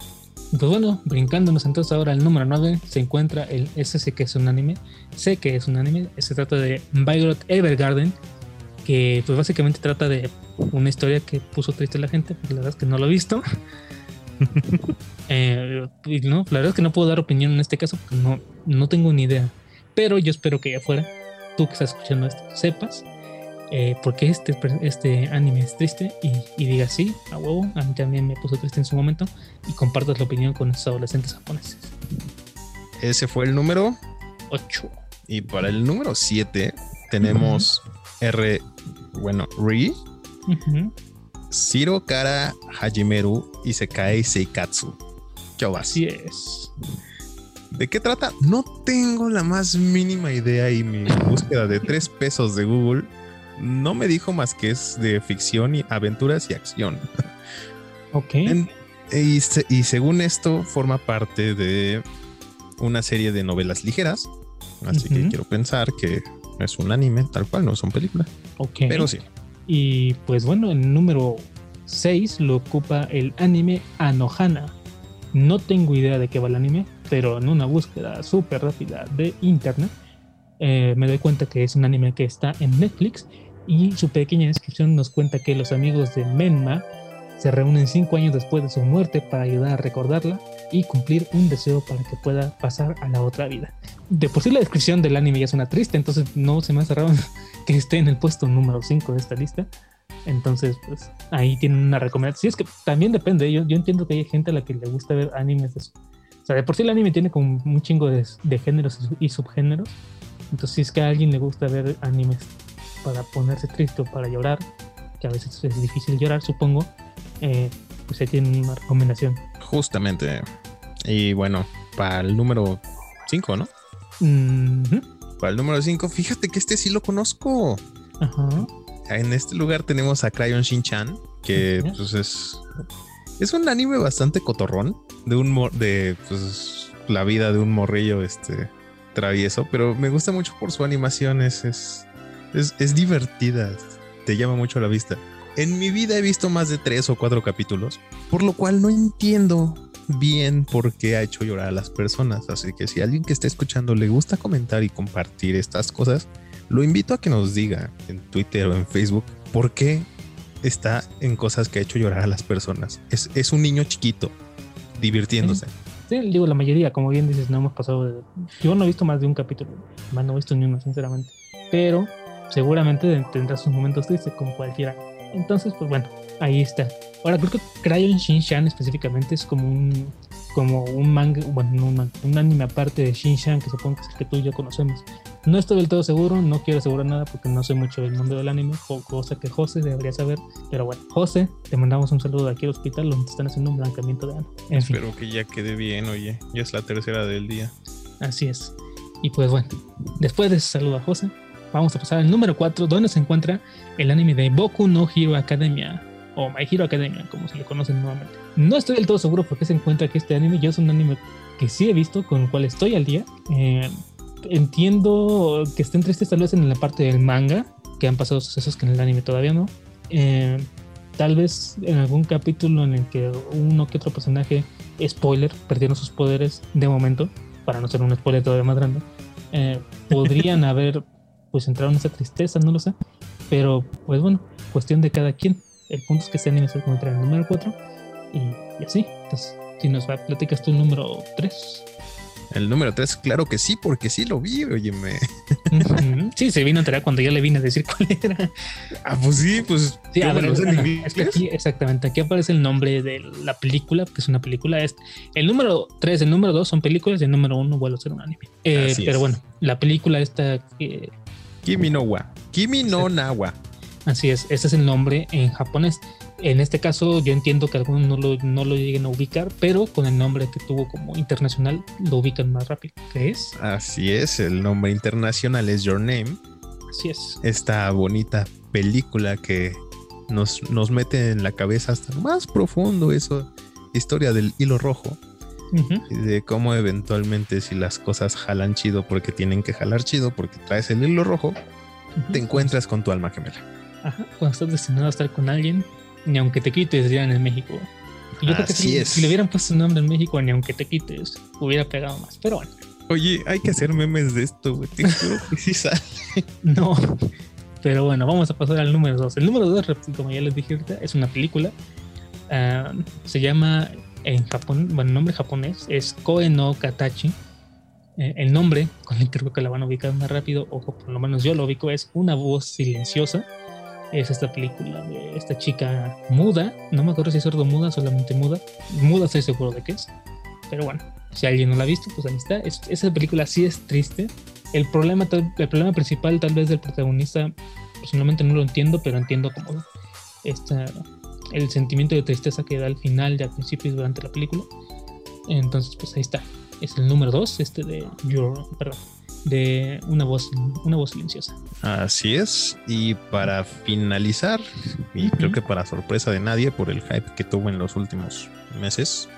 Pues bueno, brincándonos entonces ahora al número 9 se encuentra el ese sé que es un anime, sé que es un anime, se trata de Violet Evergarden, que pues básicamente trata de una historia que puso triste a la gente, porque la verdad es que no lo he visto. Eh, no, la verdad es que no puedo dar opinión en este caso porque no, no tengo ni idea. Pero yo espero que allá afuera, tú que estás escuchando esto, sepas eh, por qué este, este anime es triste y, y digas sí, a huevo, a mí también me puso triste en su momento y compartas la opinión con esos adolescentes japoneses.
Ese fue el número
8.
y para el número 7 tenemos R, bueno, Ri, Shiro Kara Hajimeru Isekai Seikatsu. ¿Qué vas?
Así es.
¿De qué trata? No tengo la más mínima idea y mi búsqueda de tres pesos de Google no me dijo más que es de ficción y aventuras y acción.
Ok.
En- y, se- y según esto forma parte de una serie de novelas ligeras, así que quiero pensar que es un anime tal cual, no son películas,
ok.
pero sí.
Y pues bueno, el número 6 lo ocupa el anime Anohana. No tengo idea de qué va el anime, pero en una búsqueda súper rápida de internet eh, me doy cuenta que es un anime que está en Netflix y su pequeña descripción nos cuenta que los amigos de Menma se reúnen cinco años después de su muerte para ayudar a recordarla y cumplir un deseo para que pueda pasar a la otra vida. De por sí la descripción del anime ya suena triste, entonces no se me hace raro que esté en el puesto número 5 de esta lista. Entonces, pues ahí tienen una recomendación. Sí, es que también depende. Yo, yo entiendo que hay gente a la que le gusta ver animes de. O sea, de por sí el anime tiene como un chingo de, de géneros y subgéneros. Entonces, si es que a alguien le gusta ver animes para ponerse triste o para llorar, que a veces es difícil llorar, supongo, eh, pues ahí tienen una recomendación.
Justamente. Y bueno, para el número 5, ¿no? Para el número 5, fíjate que este sí lo conozco.
Ajá.
En este lugar tenemos a Crayon Shin-chan, que pues es, es un anime bastante cotorrón de un mor- de pues, la vida de un morrillo este travieso, pero me gusta mucho por su animación, es, es, es, es divertida, te llama mucho la vista. En mi vida he visto más de tres o cuatro capítulos, por lo cual no entiendo bien por qué ha hecho llorar a las personas. Así que si alguien que está escuchando le gusta comentar y compartir estas cosas, lo invito a que nos diga en Twitter o en Facebook por qué está en cosas que ha hecho llorar a las personas. Es, es un niño chiquito divirtiéndose.
Sí, digo, la mayoría, como bien dices, no hemos pasado de... Yo no he visto más de un capítulo, más no he visto ni uno, sinceramente. Pero seguramente tendrá sus momentos tristes como cualquiera. Entonces, pues bueno, ahí está. Ahora, creo que Crayon Shin-Chan específicamente es como un como un manga, bueno, no un, manga, un anime aparte de Shin-Chan que supongo que es el que tú y yo conocemos. No estoy del todo seguro, no quiero asegurar nada porque no sé mucho del mundo del anime, o cosa que José debería saber. Pero bueno, José, te mandamos un saludo de aquí al hospital donde están haciendo un blancamiento de ano. En fin.
Espero que ya quede bien, oye. Ya es la tercera del día.
Así es. Y pues bueno, después de ese saludo a José, vamos a pasar al número 4, donde se encuentra el anime de Boku no Hero Academia, o My Hero Academia, como se le conocen nuevamente. No estoy del todo seguro por qué se encuentra aquí este anime. Yo es un anime que sí he visto, con el cual estoy al día. Eh, entiendo que estén tristes tal vez en la parte del manga, que han pasado sucesos que en el anime todavía no. Eh, tal vez en algún capítulo en el que uno que otro personaje, spoiler, perdieron sus poderes de momento, para no ser un spoiler todavía más grande, eh, podrían haber pues entrado en esa tristeza, no lo sé. Pero pues bueno, cuestión de cada quien. El punto es que este anime se encuentra en el número 4 y, y así. Entonces, si nos va, platicas tú el número 3.
El número 3, claro que sí, porque sí lo vi, óyeme.
Sí, se vino a enterar cuando yo le vine a decir cuál era.
Ah, pues sí, pues
Sí,
yo
a ver, es que aquí, exactamente, aquí aparece el nombre de la película, que es una película. Es, el número 3, el número 2 son películas y el número 1 vuelve a ser un anime. Eh, pero
es.
bueno, la película esta, eh,
Kimi no wa. Kimi no nawa.
Así es, ese es el nombre en japonés. En este caso, yo entiendo que algunos no lo, no lo lleguen a ubicar, pero con el nombre que tuvo como internacional lo ubican más rápido. ¿Qué es?
Así es, el nombre internacional es Your Name.
Así es.
Esta bonita película que nos, nos mete en la cabeza hasta más profundo eso, historia del hilo rojo. Y de cómo eventualmente si las cosas jalan chido porque tienen que jalar chido porque traes el hilo rojo, te encuentras con tu alma gemela.
Ajá, cuando estás destinado a estar con alguien, ni aunque te quites, dirán en México. Y Yo creo que si,
es.
si le hubieran puesto un nombre en México, ni aunque te quites, hubiera pegado más. Pero bueno,
Oye, hay que hacer memes de esto, güey. Te juro que sí sale.
no. Pero bueno, vamos a pasar al número 2. El número 2, como ya les dije ahorita, es una película. Se llama en Japón, bueno, el nombre japonés es Koe no Katachi. Eh, el nombre, con el que creo que la van a ubicar más rápido, o por lo menos yo lo ubico, es Una voz silenciosa. Es esta película de esta chica muda. No me acuerdo si es sordo muda, solamente muda. Muda estoy seguro de que es. Pero bueno, si alguien no la ha visto, pues ahí está. Es- esa película sí es triste. El problema, el problema principal tal vez del protagonista, personalmente no lo entiendo, pero entiendo como esta, el sentimiento de tristeza que da al final y al principio y durante la película. Entonces, pues ahí está. Es el número 2, este de Your, perdón, de una voz, una voz silenciosa.
Así es. Y para finalizar, y creo que para sorpresa de nadie por el hype que tuvo en los últimos meses,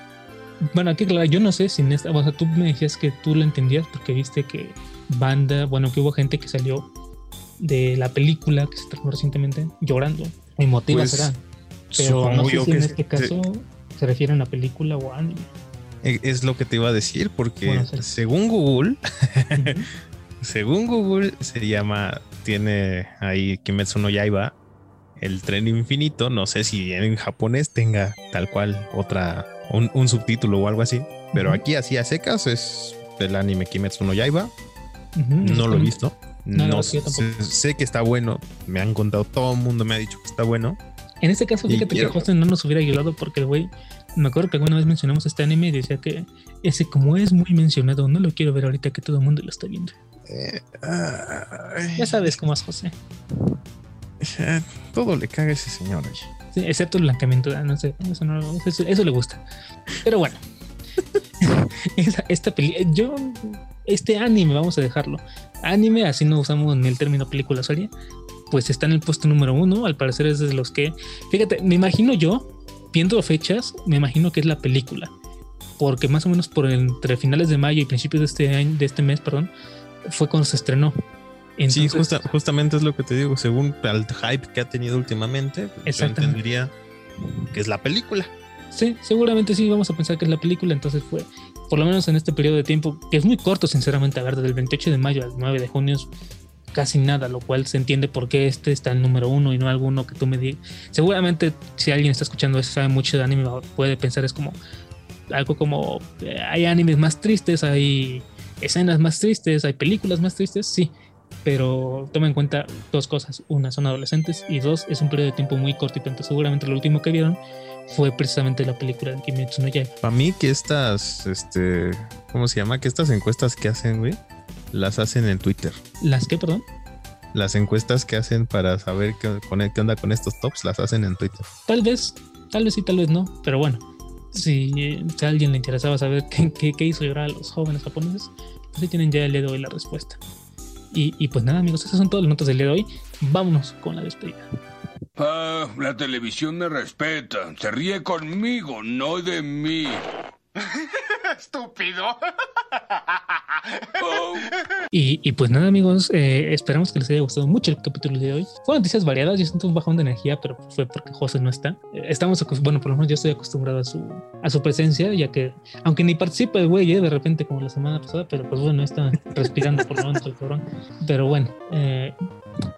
Bueno, aquí claro, yo no sé si en esta, o sea, tú me decías que tú lo entendías porque viste que banda, bueno, que hubo gente que salió de la película que se estrenó recientemente llorando. Emotiva
Pues,
será. Pero no sé si en
es-
este caso se refiere a una película o a anime.
E- es lo que te iba a decir, porque
Bueno, sí.
según Google, según Google se llama, tiene ahí Kimetsu no Yaiba, el tren infinito. No sé si en japonés tenga tal cual otra, un, un subtítulo o algo así, pero aquí así a secas es el anime Kimetsu no Yaiba. No lo he visto.
No,
No,
yo
sé, sé que está bueno. Me han contado, todo el mundo me ha dicho que está bueno.
En este caso,
Y
fíjate que José no nos hubiera ayudado porque el güey, me acuerdo que alguna vez mencionamos este anime y decía que ese como es muy mencionado, no lo quiero ver ahorita que todo el mundo lo está viendo.
Eh,
Ya sabes cómo es José.
eh, todo le caga a ese señor.
Sí, excepto el blanqueamiento, ah, no sé, eso, no, eso, eso le gusta. Pero bueno, esa- esta peli, yo, este anime, vamos a dejarlo. Anime, así no usamos ni el término película serie, pues está en el puesto número uno. Al parecer es de los que, fíjate, me imagino yo, viendo fechas, me imagino que es la película, porque más o menos por entre finales de mayo y principios de este año, de este mes, perdón, fue cuando se estrenó.
sí, justa- justamente es lo que te digo. Según el hype que ha tenido últimamente, yo entendería que es la película.
Sí, seguramente sí, vamos a pensar que es la película, entonces fue, por lo menos en este periodo de tiempo, que es muy corto, sinceramente, a ver, desde el 28 de mayo al 9 de junio casi nada, lo cual se entiende por qué este está en número uno y no alguno que tú me digas. Seguramente, si alguien está escuchando eso, sabe mucho de anime, puede pensar es como algo como, eh, hay animes más tristes, hay escenas más tristes, hay películas más tristes, sí, pero toma en cuenta dos cosas. Una, son adolescentes y dos, es un periodo de tiempo muy cortito. Entonces, seguramente lo último que vieron fue precisamente la película de Kimetsu no Yaiba.
Para mí que estas, este, ¿cómo se llama? Que estas encuestas que hacen, güey, las hacen en Twitter.
¿Las que, perdón?
Las encuestas que hacen para saber qué, con- qué onda con estos tops, las hacen en Twitter.
Tal vez, tal vez sí, tal vez no, pero bueno. Si, si a alguien le interesaba saber qué, qué- qué hizo llorar a los jóvenes japoneses, pues ahí tienen ya el día de hoy la respuesta. Y, y pues nada, amigos, esas son todas las notas del día de hoy. Vámonos con la despedida.
Ah, la televisión me respeta. Se ríe conmigo, no de mí.
Estúpido.
Y, y pues nada, amigos, eh, esperamos que les haya gustado mucho el capítulo de hoy. Fueron noticias variadas, yo siento un bajón de energía, pero fue porque José no está. Eh, Estamos, bueno, por lo menos yo estoy acostumbrado a su, a su presencia, ya que, aunque ni participa el güey, eh, de repente como la semana pasada, pero pues bueno, está respirando por lo menos el cabrón. Pero bueno, eh,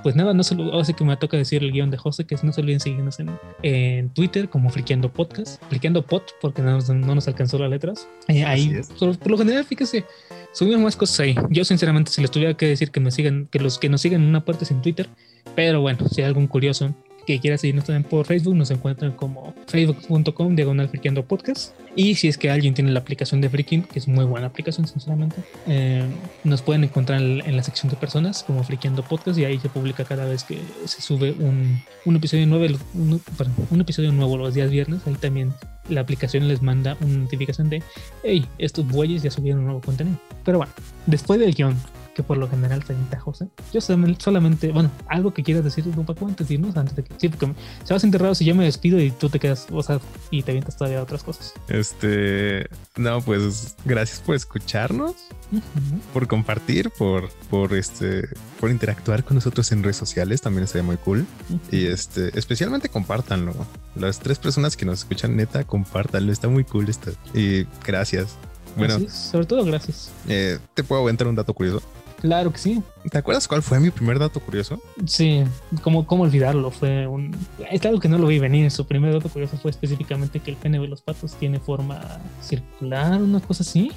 pues nada, no se lo, ahora sí que me toca decir el guion de José, que no se olviden seguirnos en, en Twitter como Friqueando Podcast, Friqueando Pod, porque no, nos- no nos alcanzó las letras. Eh, ahí, por, por lo general, fíjese, subimos más cosas ahí. Yo, sinceramente, si les tuviera que decir que me sigan, que los que nos sigan en una parte es en Twitter, pero bueno, si hay algún curioso que quiera seguirnos también por Facebook, nos encuentran como facebook.com diagonal friqueando podcast. Y si es que alguien tiene la aplicación de Freaking, que es muy buena aplicación, sinceramente, eh, nos pueden encontrar en, la sección de personas como Friqueando Podcast y ahí se publica cada vez que se sube un, un episodio nuevo, un, perdón, un episodio nuevo los días viernes. Ahí también la aplicación les manda una notificación de, hey, estos bueyes ya subieron un nuevo contenido. Pero bueno, después del guion, que por lo general se ventajosa, yo solamente, bueno, algo que quieras decir, tú, Paco, antes de irnos, antes de que, sí, porque se vas enterrado si yo me despido y tú te quedas, o sea, y te avientas todavía otras cosas.
Este, no, pues gracias por escucharnos, por compartir, por, por este, por interactuar con nosotros en redes sociales, también estaría muy cool. Y este, especialmente compártanlo. Las tres personas que nos escuchan, neta, compártanlo, está muy cool esto. Y gracias. Bueno,
sobre todo gracias.
eh, te puedo aventar un dato curioso.
Claro que sí.
¿Te acuerdas cuál fue mi primer dato curioso?
Sí, ¿cómo, cómo olvidarlo? Fue un. Es algo que no lo vi venir. Su primer dato curioso fue específicamente que el pene de los patos tiene forma circular, una cosa así.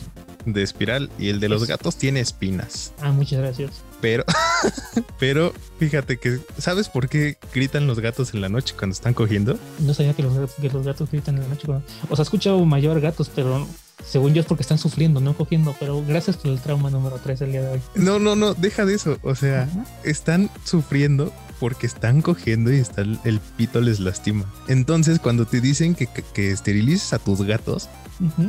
De espiral y el de los gatos tiene espinas.
Ah, muchas gracias.
Pero, pero fíjate que, ¿sabes por qué gritan los gatos en la noche cuando están cogiendo?
No sabía que los, gatos- que los gatos gritan en la noche. cuando- O sea, he escuchado mayor gatos, pero según yo es porque están sufriendo, no cogiendo. Pero gracias por el trauma número 3 el día de hoy.
No, no, no, deja de eso. O sea, están sufriendo porque están cogiendo y está el, pito les lastima. Entonces, cuando te dicen que, que- que esterilices a tus gatos,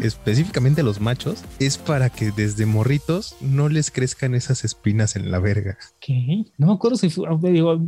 específicamente a los machos, es para que desde morritos no les crezcan esas espinas en la verga.
¿Qué? No me acuerdo si fue, a ver, digo,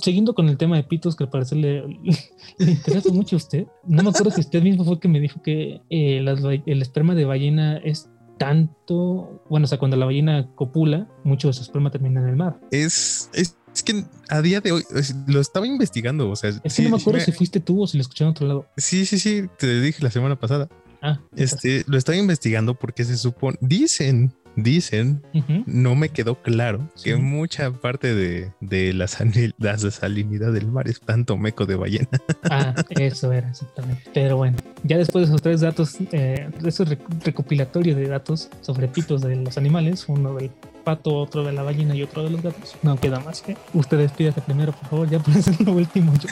siguiendo con el tema de pitos que al parecer le, le interesa mucho a usted. No me acuerdo si usted mismo fue el que me dijo que eh, las el esperma de ballena es tanto, bueno, o sea, cuando la ballena copula, mucho de su esperma termina en el mar.
Es, es, es que a día de hoy es- lo estaba investigando. O sea,
Es que
sí,
no me acuerdo
me-
si fuiste tú o si lo escuché en otro lado.
sí, sí, sí, te dije la semana pasada.
Ah,
Este, lo estaba investigando porque se supone, dicen, dicen, no me quedó claro
Sí.
que mucha parte de, de la, salinidad del mar es tanto meco de ballena.
Ah, eso era exactamente. Pero bueno, ya después de esos tres datos, eh, de ese rec- recopilatorio de datos sobre pitos de los animales, uno del pato, otro de la ballena y otro de los gatos, no queda más que ustedes pídase primero, por favor, ya por ser lo último. Yo.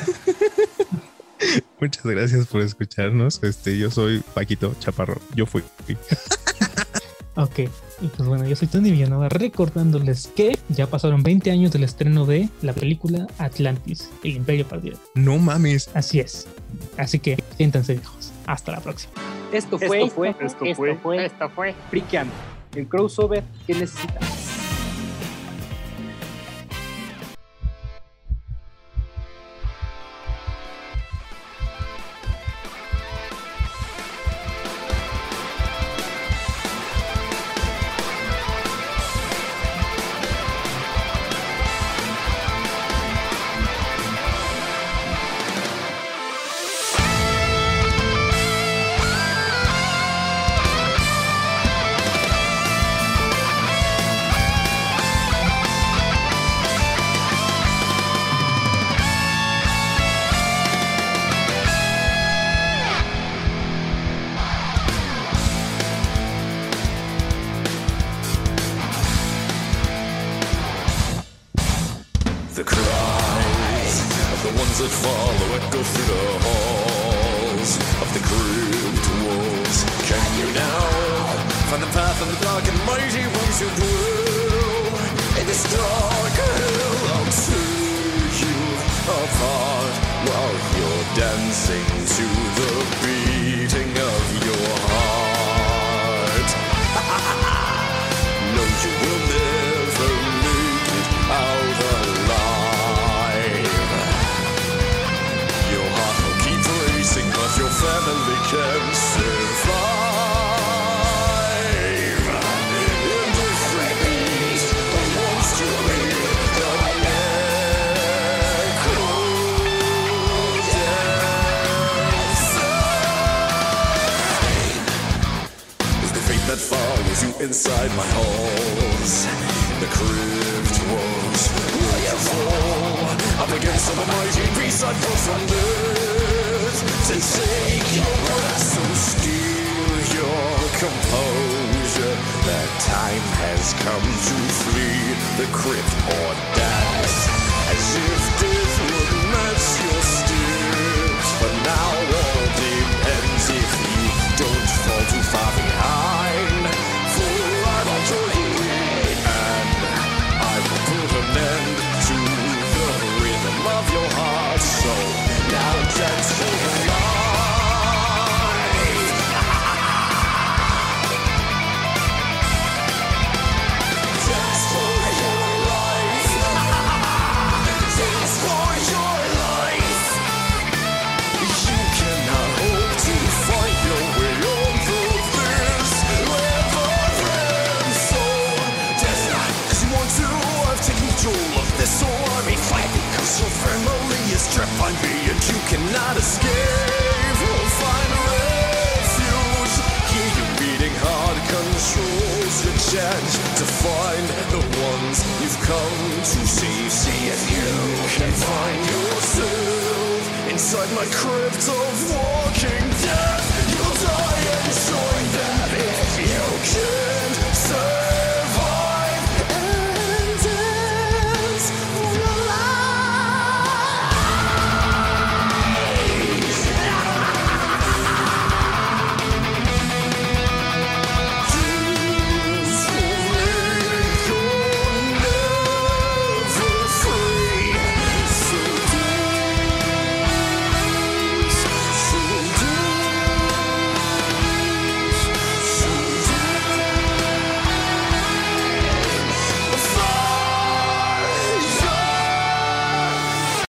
Muchas gracias por escucharnos. Este, yo soy Paquito Chaparro. Yo fui.
Ok, y pues bueno, yo soy Tony Villanova recordándoles que ya pasaron 20 años del estreno de la película Atlantis, el Imperio Perdido.
No mames.
Así es. Así que siéntanse viejos. Hasta la próxima.
Esto fue,
Esto fue, esto fue,
esto fue Friqueando, el crossover que necesitas. cannot escape. We'll find refuge. Your beating heart controls your chance to find the ones you've come to see. See if you can find yourself inside my crypt of walking death. You'll die enjoying that if you can.